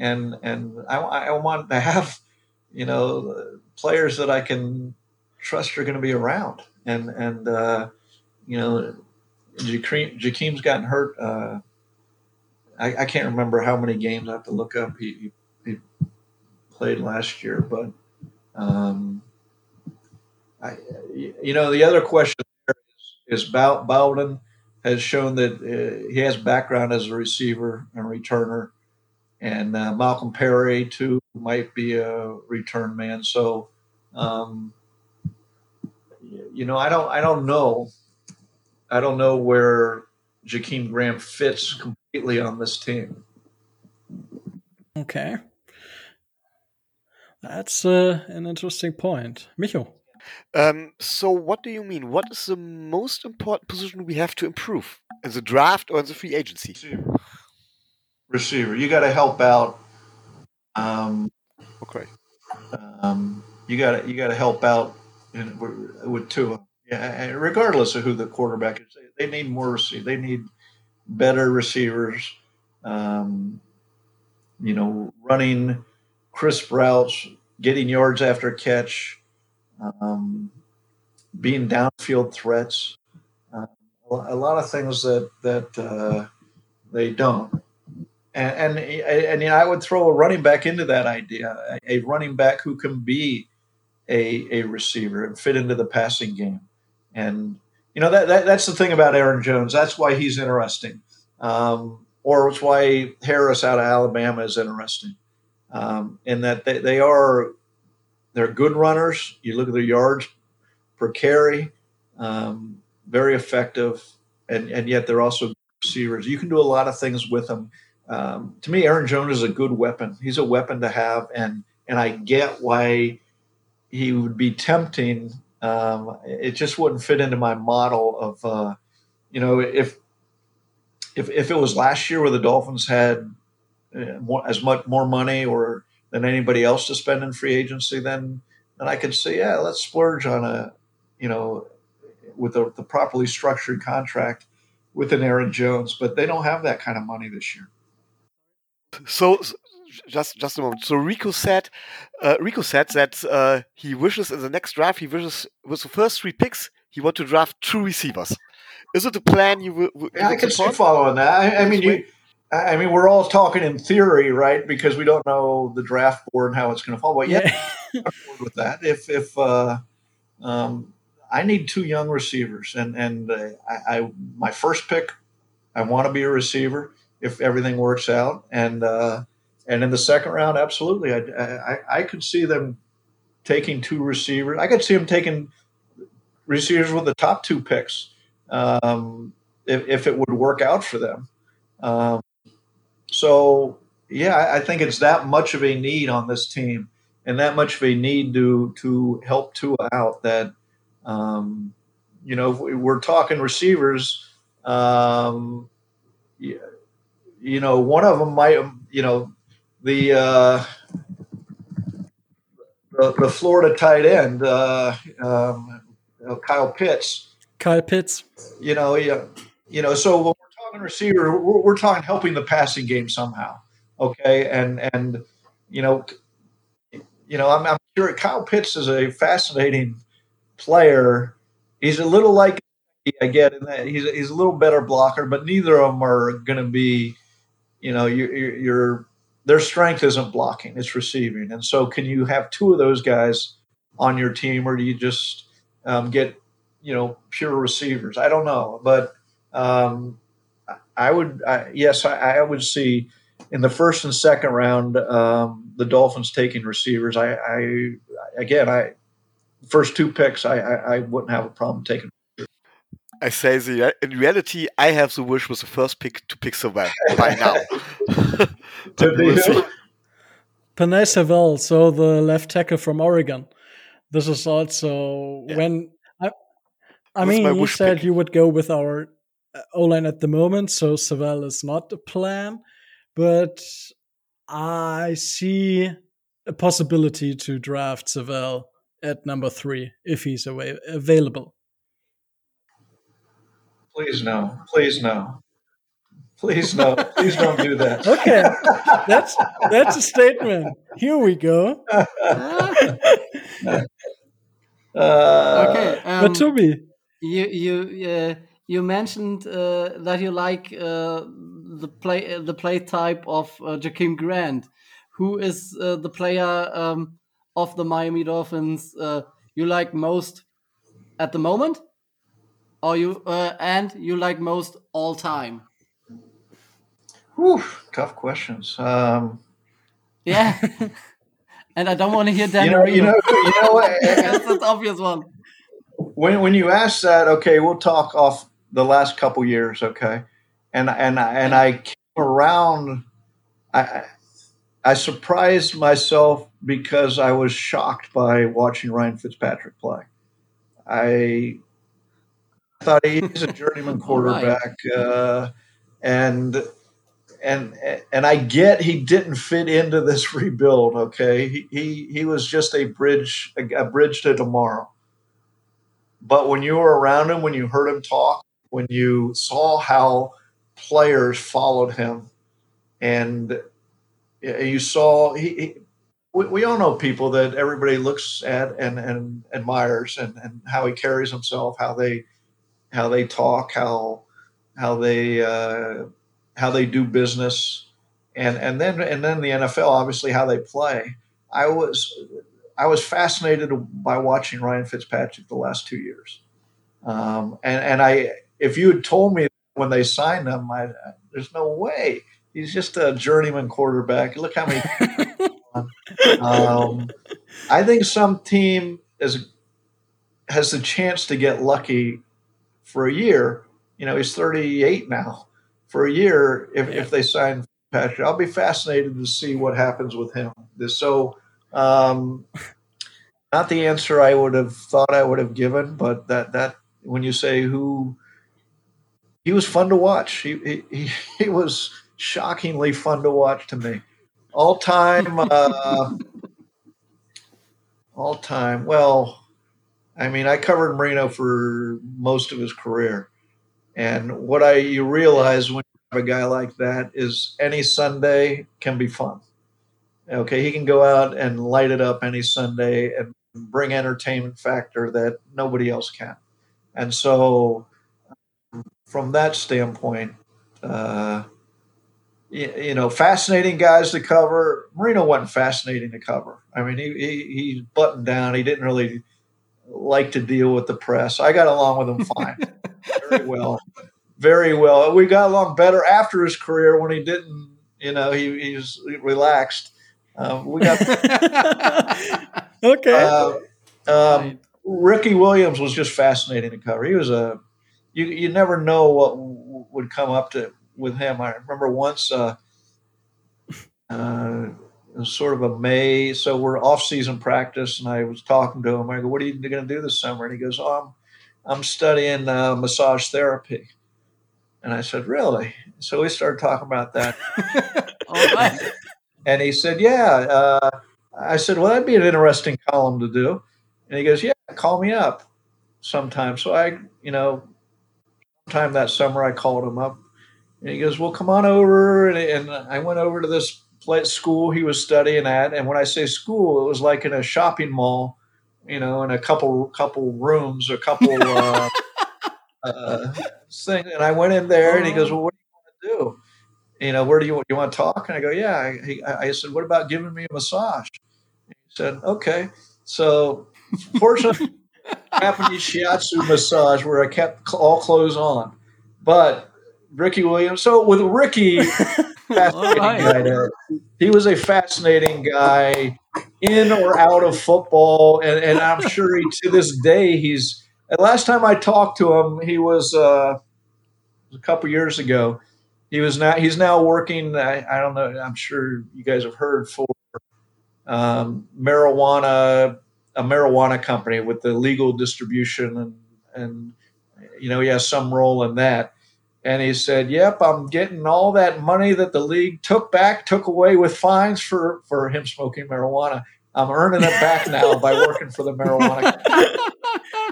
and and I, I want to have you know players that I can trust are going to be around, and and uh, you know Jakeem, Jakeem's gotten hurt. Uh, I, I, can't remember how many games I have to look up. He, he, played last year, but um, I, you know the other question is, is Bowden has shown that uh, he has background as a receiver and returner and uh, Malcolm Perry too might be a return man. So, um, you know, I don't, I don't know, I don't know where Jakeem Graham fits completely on this team. Okay, that's uh, an interesting point, Micho. Um, so, what do you mean? What is the most important position we have to improve in the draft or in the free agency? receiver. You got to help out. Um, okay. Um, you got to you got to help out in, with Tua. Yeah, regardless of who the quarterback is, they need more receive. They need better receivers. Um, you know, running crisp routes, getting yards after catch, um, being downfield threats. Uh, a lot of things that that uh, they don't and and, and, I would throw a running back into that idea, a running back who can be a, a receiver and fit into the passing game. and you know that, that that's the thing about Aaron Jones. That's why he's interesting, um, or it's why Harris out of Alabama is interesting, um, in that they, they are they're good runners. You look at their yards per carry, um, very effective, and and yet they're also receivers. You can do a lot of things with them. Um, to me, Aaron Jones is a good weapon. He's a weapon to have, and and I get why he would be tempting um, it just wouldn't fit into my model of, uh, you know, if if if it was last year where the Dolphins had more, as much more money or than anybody else to spend in free agency, then then I could say, yeah, let's splurge on a, you know, with a, the properly structured contract with an Aaron Jones, but they don't have that kind of money this year. So, just just a moment. So Rico said, uh, Rico said that uh, he wishes in the next draft, he wishes with the first three picks, he want to draft two receivers. Is it a plan you will? Yeah, I can see following that. I, I mean, you. I mean, we're all talking in theory, right? Because we don't know the draft board and how it's going to fall. But yeah, with that. If if uh, um, I need two young receivers, and and uh, I, I, my first pick, I want to be a receiver if everything works out, and uh, and in the second round, absolutely, I, I, I could see them taking two receivers. I could see them taking receivers with the top two picks um, if, if it would work out for them. Um, so, yeah, I, think it's that much of a need on this team and that much of a need to to help Tua out that um, you know we're talking receivers. Um, you, you know, one of them might you know the uh, the, the, Florida tight end, uh, um, Kyle Pitts. Kyle Pitts. You know, yeah, you know. So receiver, we're, we're talking helping the passing game somehow. Okay, and and you know, you know, I'm, I'm sure Kyle Pitts is a fascinating player. He's a little like I get in that he's he's a little better blocker, but neither of them are going to be, you know, you, you're their strength isn't blocking, it's receiving. And so, can you have two of those guys on your team, or do you just um, get, you know, pure receivers? I don't know, but um, I would, I, yes, I, I, would see in the first and second round um, the Dolphins taking receivers. I, I, again, I first two picks, I, I, I wouldn't have a problem taking. I say the in reality, I have the wish with the first pick to pick Sewell by now. Penei Sewell, so the left tackle from Oregon. This is also yeah. when I, I mean, you said pick. you would go with our uh, O line at the moment, so Sewell is not a plan, but I see a possibility to draft Sewell at number three if he's away, available. Please no. Please no. Please no. Please don't do that. Okay, that's that's a statement. Here we go. uh, okay, um, but Toby, you you uh, you mentioned uh, that you like uh, the play the play type of uh, Jakeem Grant, who is uh, the player um, of the Miami Dolphins you like most at the moment or you uh, and you like most all time? Whew, tough questions. Um, yeah, and I don't want to hear Dan. You know, you know, you know what? That's an obvious one. When when you ask that, okay, we'll talk off the last couple years, okay, and and and I came around. I I surprised myself because I was shocked by watching Ryan Fitzpatrick play. I thought he's a journeyman quarterback, right. uh, and and and I get he didn't fit into this rebuild. Okay, he he, he was just a bridge a, a bridge to tomorrow. But when you were around him, when you heard him talk, when you saw how players followed him, and you saw he, he we, we, all know people that everybody looks at and, and admires and, and how he carries himself, how they how they talk, how how they uh, how they do business, and and then and then the NFL, obviously how they play. I was I was fascinated by watching Ryan Fitzpatrick the last two years. Um, and and I, if you had told me when they signed him, I, there's no way he's just a journeyman quarterback. Look how many. um, I think some team is has the chance to get lucky for a year. You know, he's 38 now. For a year, if, yeah. if they sign Patrick, I'll be fascinated to see what happens with him. So, um, not the answer I would have thought I would have given, but that that when you say who, he was fun to watch. He he, he was shockingly fun to watch to me. All time, uh, all time. Well, I mean, I covered Marino for most of his career, and what I you realize when you have a guy like that is any Sunday can be fun. Okay, he can go out and light it up any Sunday and bring entertainment factor that nobody else can. And so, from that standpoint, uh, you, you, know, fascinating guys to cover. Marino wasn't fascinating to cover. I mean, he, he he buttoned down. He didn't really like to deal with the press. I got along with him fine, very well, very well. We got along better after his career when he didn't. You know, he he's relaxed. Uh, we got okay. Uh, um. Ricky Williams was just fascinating to cover. He was a you you never know what w- would come up to with him. I remember once uh, uh, it was sort of a May, so we're off season practice, and I was talking to him. I go, "What are you going to do this summer?" And he goes, "Oh, I'm I'm studying uh, massage therapy." And I said, "Really?" So we started talking about that. And he said, "Yeah." Uh, I said, "Well, that'd be an interesting column to do." And he goes, "Yeah, call me up sometime." So I, you know, sometime that summer I called him up, and he goes, "Well, come on over." And, and I went over to this place, school he was studying at, and when I say school, it was like in a shopping mall, you know, in a couple couple rooms, a couple uh, uh, things. And I went in there, and he goes, "Well, what do you want to do?" You know, where do you, you want to talk? And I go, yeah. I, I said, what about giving me a massage? He said, okay. So fortunately, Japanese shiatsu massage where I kept all clothes on. But Ricky Williams, so with Ricky, guy he was a fascinating guy in or out of football. And, and I'm sure he, to this day, he's, last time I talked to him, he was uh, a couple years ago. He was now, he's now working, I, I don't know, I'm sure you guys have heard for um, marijuana a marijuana company with the legal distribution and and you know he has some role in that. And he said yep i'm getting all that money that the league took back took away with fines for for him smoking marijuana. I'm earning it back now by working for the marijuana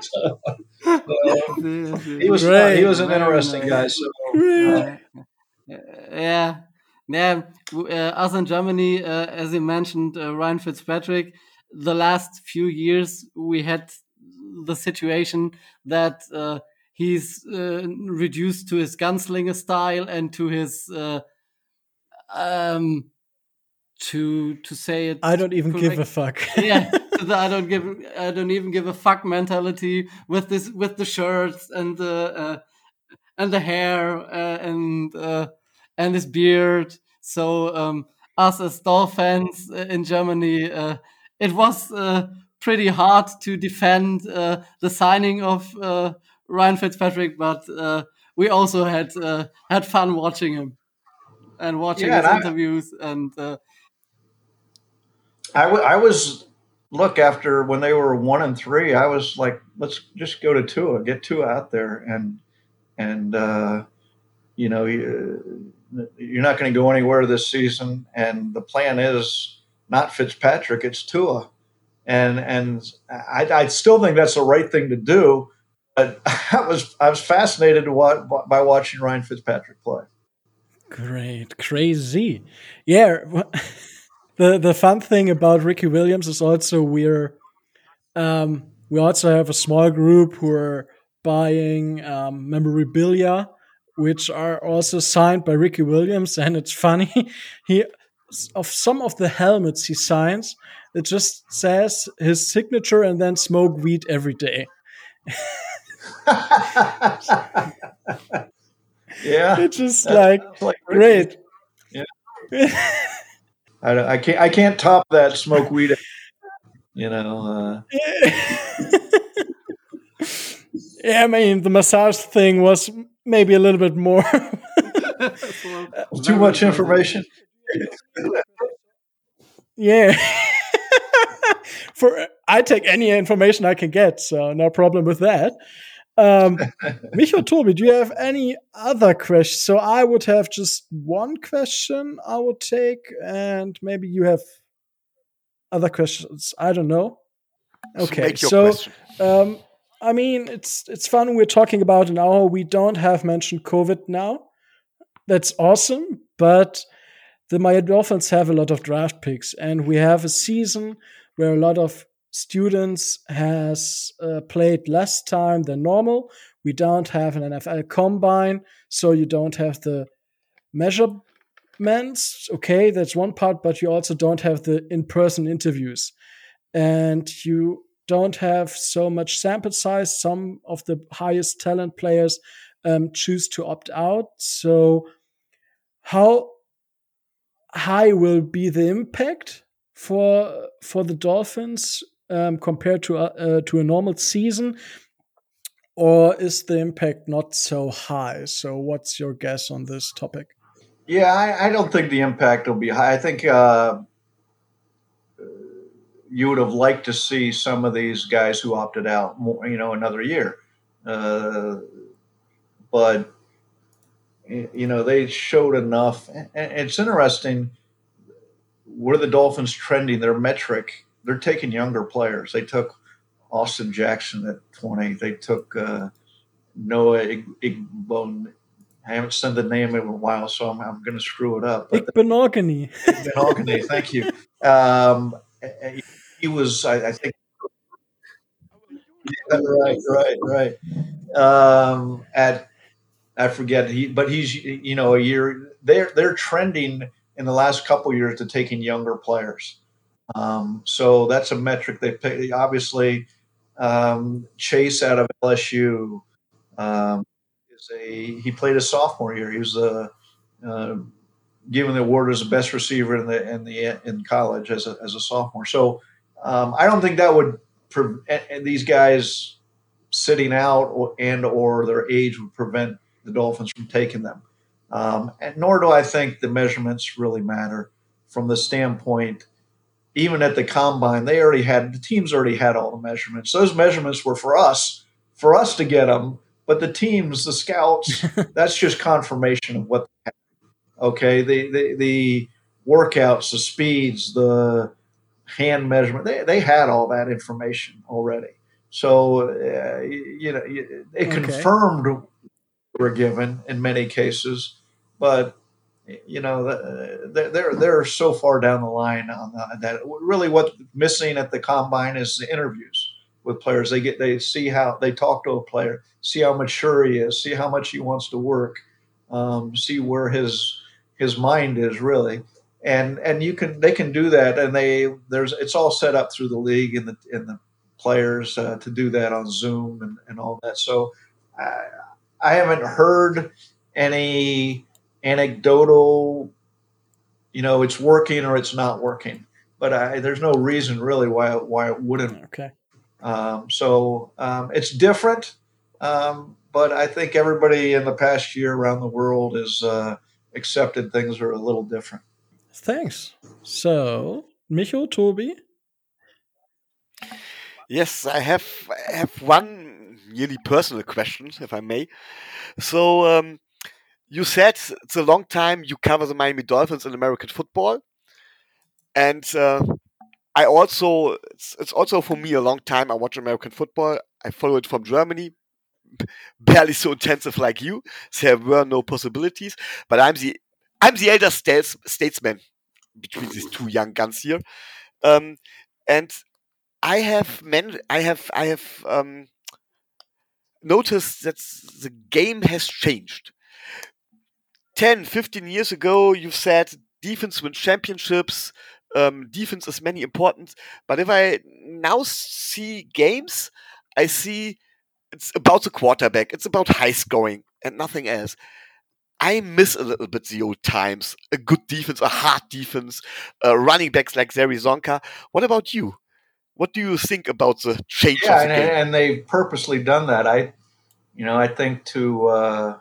so, so he was he was an interesting guy so uh, yeah. Yeah. Uh, us in germany uh, as you mentioned uh, ryan fitzpatrick the last few years we had the situation that uh, he's uh, reduced to his gunslinger style and to his uh, um to to say it I don't even correct. give a fuck. yeah, I don't give I don't even give a fuck mentality with this with the shirts and the uh, and the hair uh, and uh, and his beard. So um, us as Dolphins in Germany it was uh, pretty hard to defend uh, the signing of uh, Ryan Fitzpatrick, but uh, we also had uh, had fun watching him and watching yeah, his and interviews. I, and uh, I, w- I was look after when they were one and three. I was like, let's just go to Tua, get Tua out there, and and you know. you're not going to go anywhere this season, and the plan is not Fitzpatrick, it's Tua. And and I, I still think that's the right thing to do. But I was I was fascinated by watching Ryan Fitzpatrick play. Great, crazy, yeah. the the fun thing about Ricky Williams is also we're um, we also have a small group who are buying um, memorabilia which are also signed by Ricky Williams. And it's funny, he of some of the helmets he signs, it just says his signature and then smoke weed every day. yeah, it's just like, like great. Yeah. I, I, can't. I can't top that smoke weed. You know. Uh... yeah, I mean the massage thing was maybe a little bit more. Too much information. Yeah. For I take any information I can get, so no problem with that. Um, Micho Tobi, do you have any other questions? So I would have just one question I would take, and maybe you have other questions. I don't know. Okay, so um, I mean, it's it's fun. We're talking about an hour. We don't have mentioned COVID now. That's awesome, but the Miami Dolphins have a lot of draft picks, and we have a season where a lot of students has uh, played less time than normal. We don't have an NFL combine, so you don't have the measurements. Okay, that's one part, but you also don't have the in-person interviews, and you don't have so much sample size. Some of the highest talent players um, choose to opt out. So, how high will be the impact for for the Dolphins um, compared to uh, uh, to a normal season, or is the impact not so high? So, what's your guess on this topic? Yeah, I, I don't think the impact will be high. I think uh, you would have liked to see some of these guys who opted out, more, you know, another year, uh, but you know they showed enough. And it's interesting where the Dolphins trending their metric they're taking younger players. They took Austin Jackson at 20. They took uh, Noah Igbon. I haven't said the name in a while, so I'm, I'm going to screw it up. Igbinoghene. Igbinoghene, thank you. Um, he was, I, I think. Yeah, right, right, right. Um, at I forget he, but he's you know a year. They're they're trending in the last couple years to taking younger players. Um, so that's a metric they pick. Obviously, um, Chase out of LSU um, is a he played a sophomore year. He was a, uh, given the award as the best receiver in the in the in college as a as a sophomore. So um, I don't think that would pre- these guys sitting out or, and or their age would prevent the Dolphins from taking them. Um, and nor do I think the measurements really matter from the standpoint even at the combine, they already had the teams already had all the measurements. Those measurements were for us, for us to get them. But the teams, the scouts, that's just confirmation of what. Okay, the, the the workouts, the speeds, the hand measurement, they they had all that information already. So uh, you know, it okay. confirmed were given in many cases, but you know, they're they're so far down the line on that. Really, what's missing at the combine is the interviews with players. They get they see how they talk to a player, see how mature he is, see how much he wants to work, um, see where his his mind is really, and and you can they can do that, and they there's it's all set up through the league and the and the players uh, to do that on Zoom and, and all that. So I, I haven't heard any anecdotal, you know, it's working or it's not working. But I, there's no reason really why why it wouldn't. Okay. Um, so um, it's different, um, but I think everybody in the past year around the world has uh, accepted things are a little different. Thanks. So, Michael, Tobi. Yes, I have I have one really personal question, if I may. So, um, you said it's a long time you cover the Miami Dolphins in American football, and uh, I also it's, it's, also for me a long time I watch American football. I follow it from Germany, barely so intensive like you. There were no possibilities, but I'm the I'm the elder states, statesman between these two young guns here, um, and I have men I have I have um, noticed that the game has changed 10, 15 years ago, you've said defense wins championships, um, defense is many important. But if I now see games, I see it's about the quarterback. It's about high scoring and nothing else. I miss a little bit the old times. A good defense, a hard defense, uh, running backs like Zary Csonka. What about you? What do you think about the change? Yeah, the and, and, they've purposely done that. I, you know, I think to uh,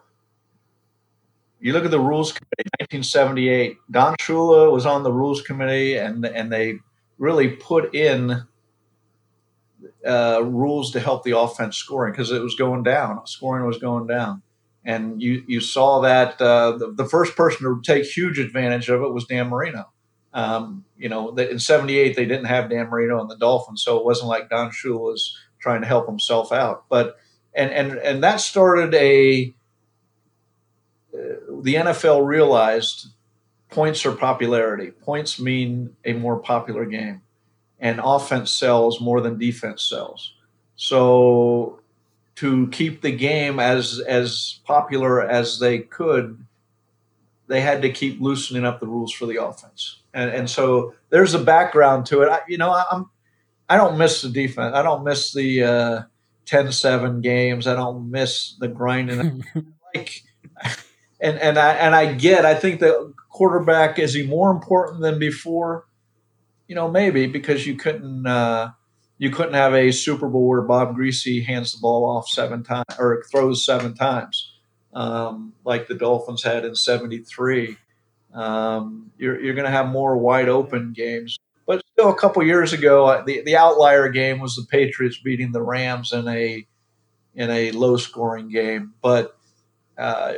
you look at the rules committee, 1978. Don Shula was on the rules committee, and and they really put in uh, rules to help the offense scoring because it was going down. Scoring was going down, and you you saw that uh, the, the, first person to take huge advantage of it was Dan Marino. Um, you know, in '78 they didn't have Dan Marino and the Dolphins, so it wasn't like Don Shula was trying to help himself out. But and and and that started a the NFL realized points are popularity. Points mean a more popular game, and offense sells more than defense sells. So, to keep the game as as popular as they could, they had to keep loosening up the rules for the offense. And and so there's a background to it. I, you know, I'm I don't miss the defense. I don't miss the uh, 10-7 games. I don't miss the grinding. like and and I and I get. I think the quarterback is he more important than before? You know, maybe because you couldn't uh, you couldn't have a Super Bowl where Bob Griese hands the ball off seven times or throws seven times, um, like the Dolphins had in '73. Um, you're you're going to have more wide open games. But still, a couple years ago, the, the outlier game was the Patriots beating the Rams in a in a low scoring game. But uh,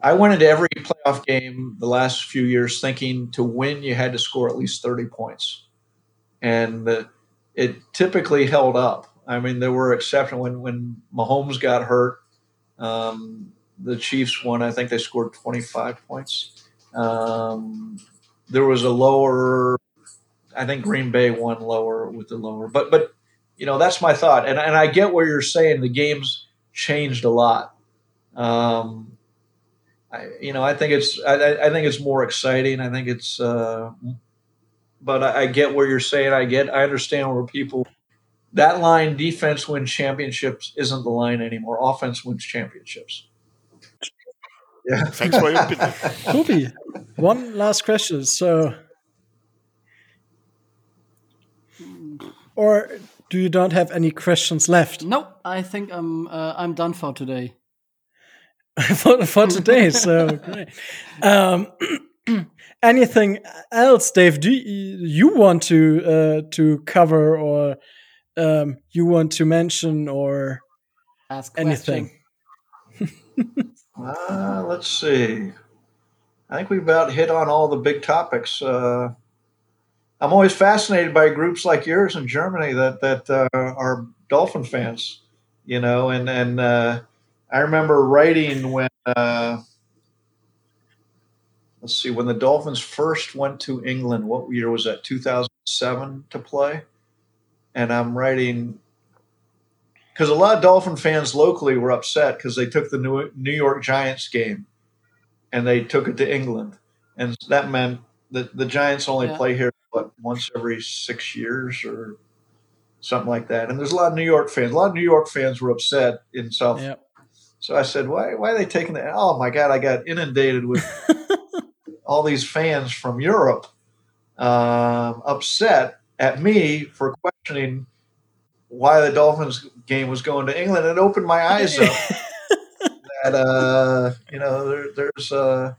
I went into every playoff game the last few years thinking to win you had to score at least 30 points. And it typically held up. I mean, there were exceptions when when Mahomes got hurt. Um, the Chiefs won. I think they scored 25 points. Um, there was a lower. I think Green Bay won lower with the lower, but but you know that's my thought, and and I get where you're saying the games changed a lot. Um, I, you know, I think it's I, I, think it's more exciting. I think it's, uh, but I, I, get where you're saying. I get I understand where people that line defense wins championships isn't the line anymore. Offense wins championships. Yeah. Thanks for your opinion. Tobi, one last question. So, or do you don't have any questions left? Nope. I think I'm uh, I'm done for today. for, for today. So great. Um, anything else, Dave? Do you, you want to uh, to cover or um, you want to mention or Ask anything? Uh, let's see. I think we've about hit on all the big topics. Uh, I'm always fascinated by groups like yours in Germany that that uh, are Dolphin fans, you know, and and uh, I remember writing when uh, let's see when the Dolphins first went to England. What year was that? 2007 to play, and I'm writing because a lot of Dolphin fans locally were upset because they took the New York Giants game and they took it to England, and that meant that the Giants only yeah. play here what once every six years or something like that. And there's a lot of New York fans. A lot of New York fans were upset in South yep. So I said, why, why are they taking that? Oh my God, I got inundated with all these fans from Europe um, upset at me for questioning why the Dolphins game was going to England. It opened my eyes up that, uh, you know, there, there's a,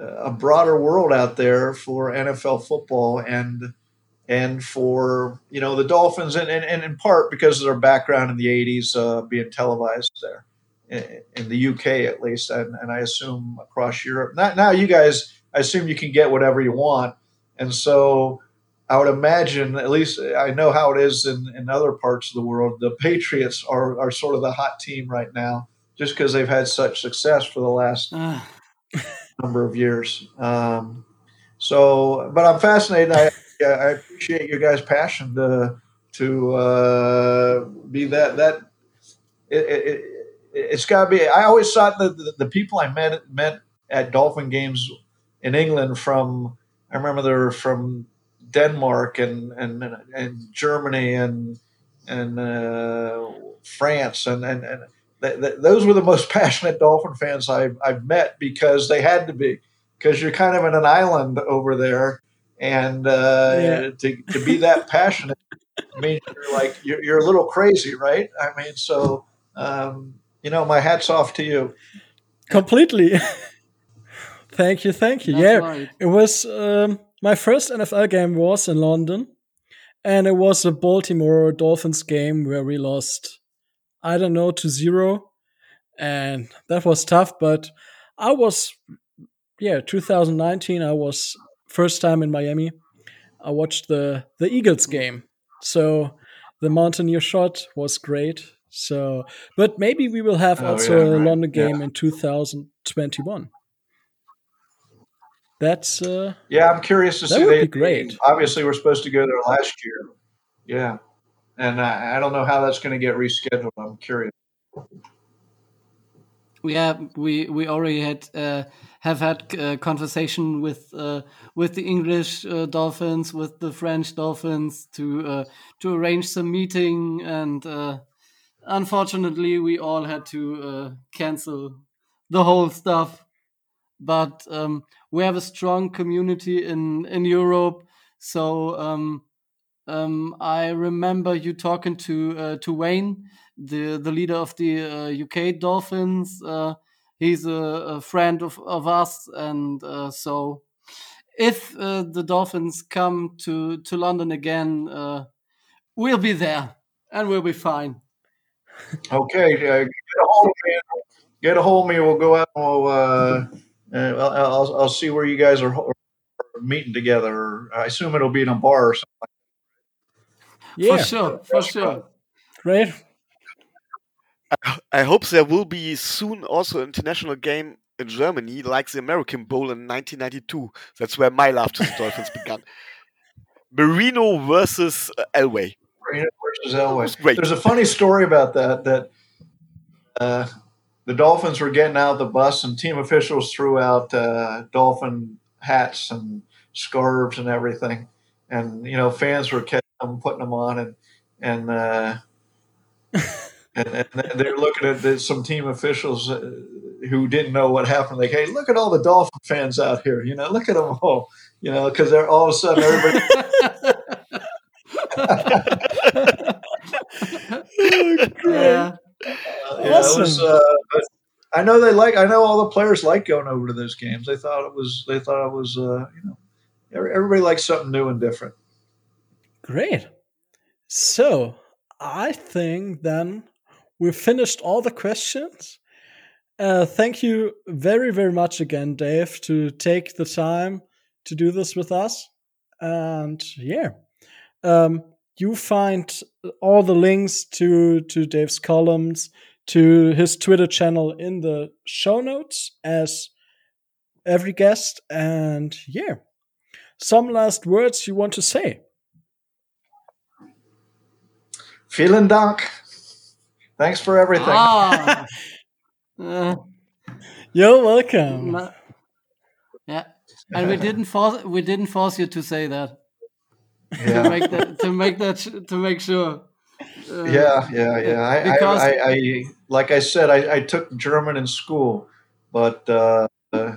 a broader world out there for NFL football and and for you know the Dolphins, and, and, and in part because of their background in the '80s uh, being televised there in the UK at least, and, and I assume across Europe. Not, now, you guys, I assume you can get whatever you want, and so I would imagine, at least I know how it is in, in other parts of the world. The Patriots are, are sort of the hot team right now, just because they've had such success for the last number of years. Um, so, but I'm fascinated. I, I appreciate your guys' passion to to uh, be that that. It, it, it's got to be. I always thought that the, the, people I met met at Dolphin games in England from I remember they were from Denmark and and and Germany and and uh, France, and and, and th- th- those were the most passionate Dolphin fans I've, I've met because they had to be because you're kind of in an island over there, and uh, Yeah. to to be that passionate means you're like you're, you're a little crazy, right? I mean, so um, you know, my hats off to you. Completely. thank you, thank you. That's yeah, right. it was um, my first NFL game was in London, and it was a Baltimore Dolphins game where we lost, I don't know, to zero, and that was tough. But I was, yeah, 2019. I was first time in Miami. I watched the the Eagles game, so the Mountaineer shot was great. So, but maybe we will have Oh, also yeah, a right. London Yeah. game in 2021. That's uh, Yeah, I'm curious to That see. would they, be great. Obviously, we're supposed to go there last year. Yeah, and I, I don't know how that's going to get rescheduled. I'm curious. Yeah, we we already had uh, have had uh, conversation with uh, with the English uh, Dolphins, with the French Dolphins to uh, to arrange some meeting, and uh, unfortunately, we all had to uh, cancel the whole stuff. But um, we have a strong community in in Europe, so um, um, I remember you talking to uh, to Wayne, the the leader of the uh, UK Dolphins. Uh, he's a, a friend of, of us, and uh, so if uh, the Dolphins come to to London again, uh, we'll be there and we'll be fine. Okay, get a hold of me. Get a hold of me. We'll go out and we'll. Uh, uh, I'll, I'll I'll see where you guys are, are meeting together. I assume it'll be in a bar or something. yeah, For sure, for sure. great. I hope there will be soon also an international game in Germany, like the American Bowl in 1992. That's where my love to the Dolphins began. Marino versus uh, Elway. Marino versus Elway. great. There's a funny story about that. That uh, the Dolphins were getting out of the bus, and team officials threw out uh, Dolphin hats and scarves and everything, and you know fans were catching them, putting them on, and and. Uh, and, and they're looking at the, some team officials uh, who didn't know what happened. Like, hey, look at all the Dolphin fans out here. You know, look at them all. You know, because they're all of a sudden everybody yeah, it was, uh, I know they like. I know all the players like going over to those games. They thought it was. They thought it was. Uh, you know, everybody likes something new and different. Great. So I think then we've finished all the questions. Uh, thank you very, very much again, Dave, to take the time to do this with us. And yeah, um, you find all the links to to Dave's columns, to his Twitter channel in the show notes, as every guest. And yeah, some last words you want to say. Vielen Dank. Thanks for everything. Ah. Uh, You're welcome. yeah. And we didn't force we didn't force you to say that to yeah. make that to make that to make sure. Uh, yeah, yeah, yeah. I, Because- I, I, I, like I said, I, I took German in school, but uh, uh,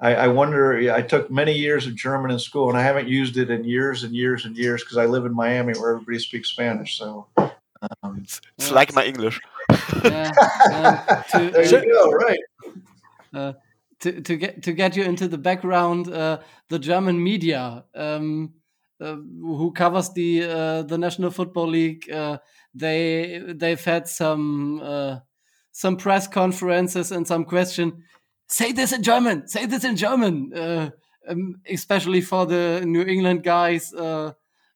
I, I wonder. I took many years of German in school, and I haven't used it in years and years and years because I live in Miami, where everybody speaks Spanish. So um, It's, it's Yeah. like my English. Yeah, um, to- there Sure. you go. Right. to to get to get you into the background, uh, the German media um, uh, who covers the uh, the National Football League, uh, they they've had some uh, some press conferences and some question. Say this in German. Say this in German. Uh, um, especially for the New England guys, uh,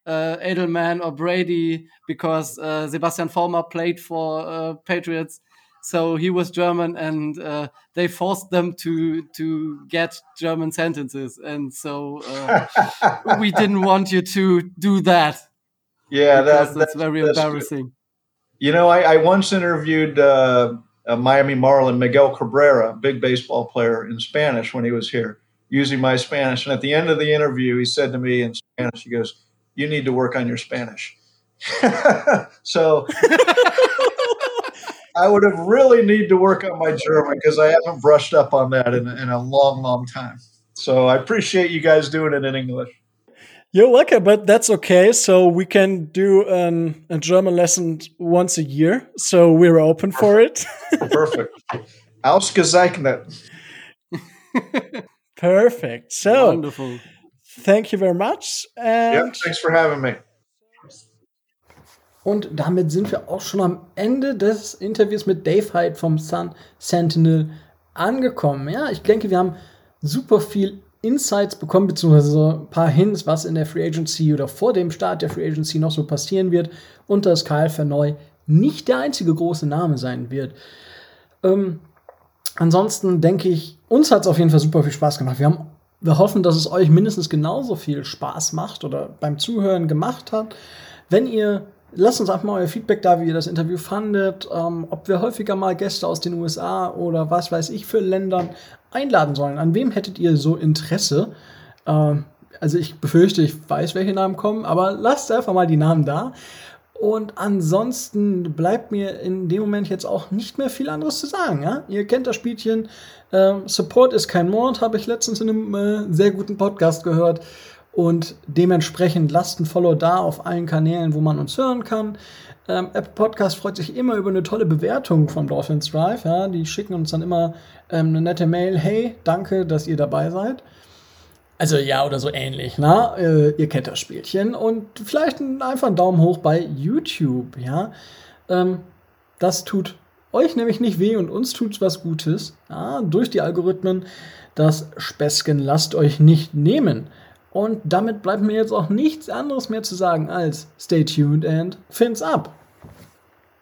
uh, Edelman or Brady, because uh, Sebastian Vollmer played for uh, Patriots, so he was German, and uh, they forced them to to get German sentences, and so uh, we didn't want you to do that yeah, because that, that's, very that's embarrassing. You know, I, I once interviewed uh, a Miami Marlin, Miguel Cabrera, big baseball player, in Spanish when he was here, using my Spanish. And at the end of the interview, he said to me in Spanish, he goes, "You need to work on your Spanish." so I would have really need to work on my German because I haven't brushed up on that in, in a long, long time. So I appreciate you guys doing it in English. You're welcome, but that's okay. So we can do an, a German lesson once a year. So we're open for it. Perfect. Ausgezeichnet. Perfect. So Wonderful. thank you very much. And Yep, thanks for having me. Und damit sind wir auch schon am Ende des Interviews mit Dave Hyde vom Sun Sentinel angekommen. Ja, ich denke, wir haben super viel Insights bekommen, beziehungsweise so ein paar Hints, was in der Free Agency oder vor dem Start der Free Agency noch so passieren wird und dass Kyle Verneu nicht der einzige große Name sein wird. Ähm, ansonsten denke ich, uns hat es auf jeden Fall super viel Spaß gemacht. Wir, haben, wir hoffen, dass es euch mindestens genauso viel Spaß macht oder beim Zuhören gemacht hat. Wenn ihr Lasst uns einfach mal euer Feedback da, wie ihr das Interview fandet, ähm, ob wir häufiger mal Gäste aus den USA oder was weiß ich für Ländern einladen sollen. An wem hättet ihr so Interesse? Ähm, also ich befürchte, ich weiß, welche Namen kommen, aber lasst einfach mal die Namen da. Und ansonsten bleibt mir in dem Moment jetzt auch nicht mehr viel anderes zu sagen. Ja? Ihr kennt das Spielchen. Ähm, Support ist kein Mord, habe ich letztens in einem äh, sehr guten Podcast gehört. Und dementsprechend lasst ein Follow da auf allen Kanälen, wo man uns hören kann. Ähm, Apple Podcast freut sich immer über eine tolle Bewertung von Dolphins Drive. Ja, die schicken uns dann immer ähm, eine nette Mail. Hey, danke, dass ihr dabei seid. Also ja, oder so ähnlich, na? Äh, ihr kennt das Spielchen. Und vielleicht einfach einen Daumen hoch bei YouTube, ja. Ähm, das tut euch nämlich nicht weh und uns tut was Gutes. Ja, durch die Algorithmen. Das Späßchen lasst euch nicht nehmen. Und damit bleibt mir jetzt auch nichts anderes mehr zu sagen als stay tuned and fins up.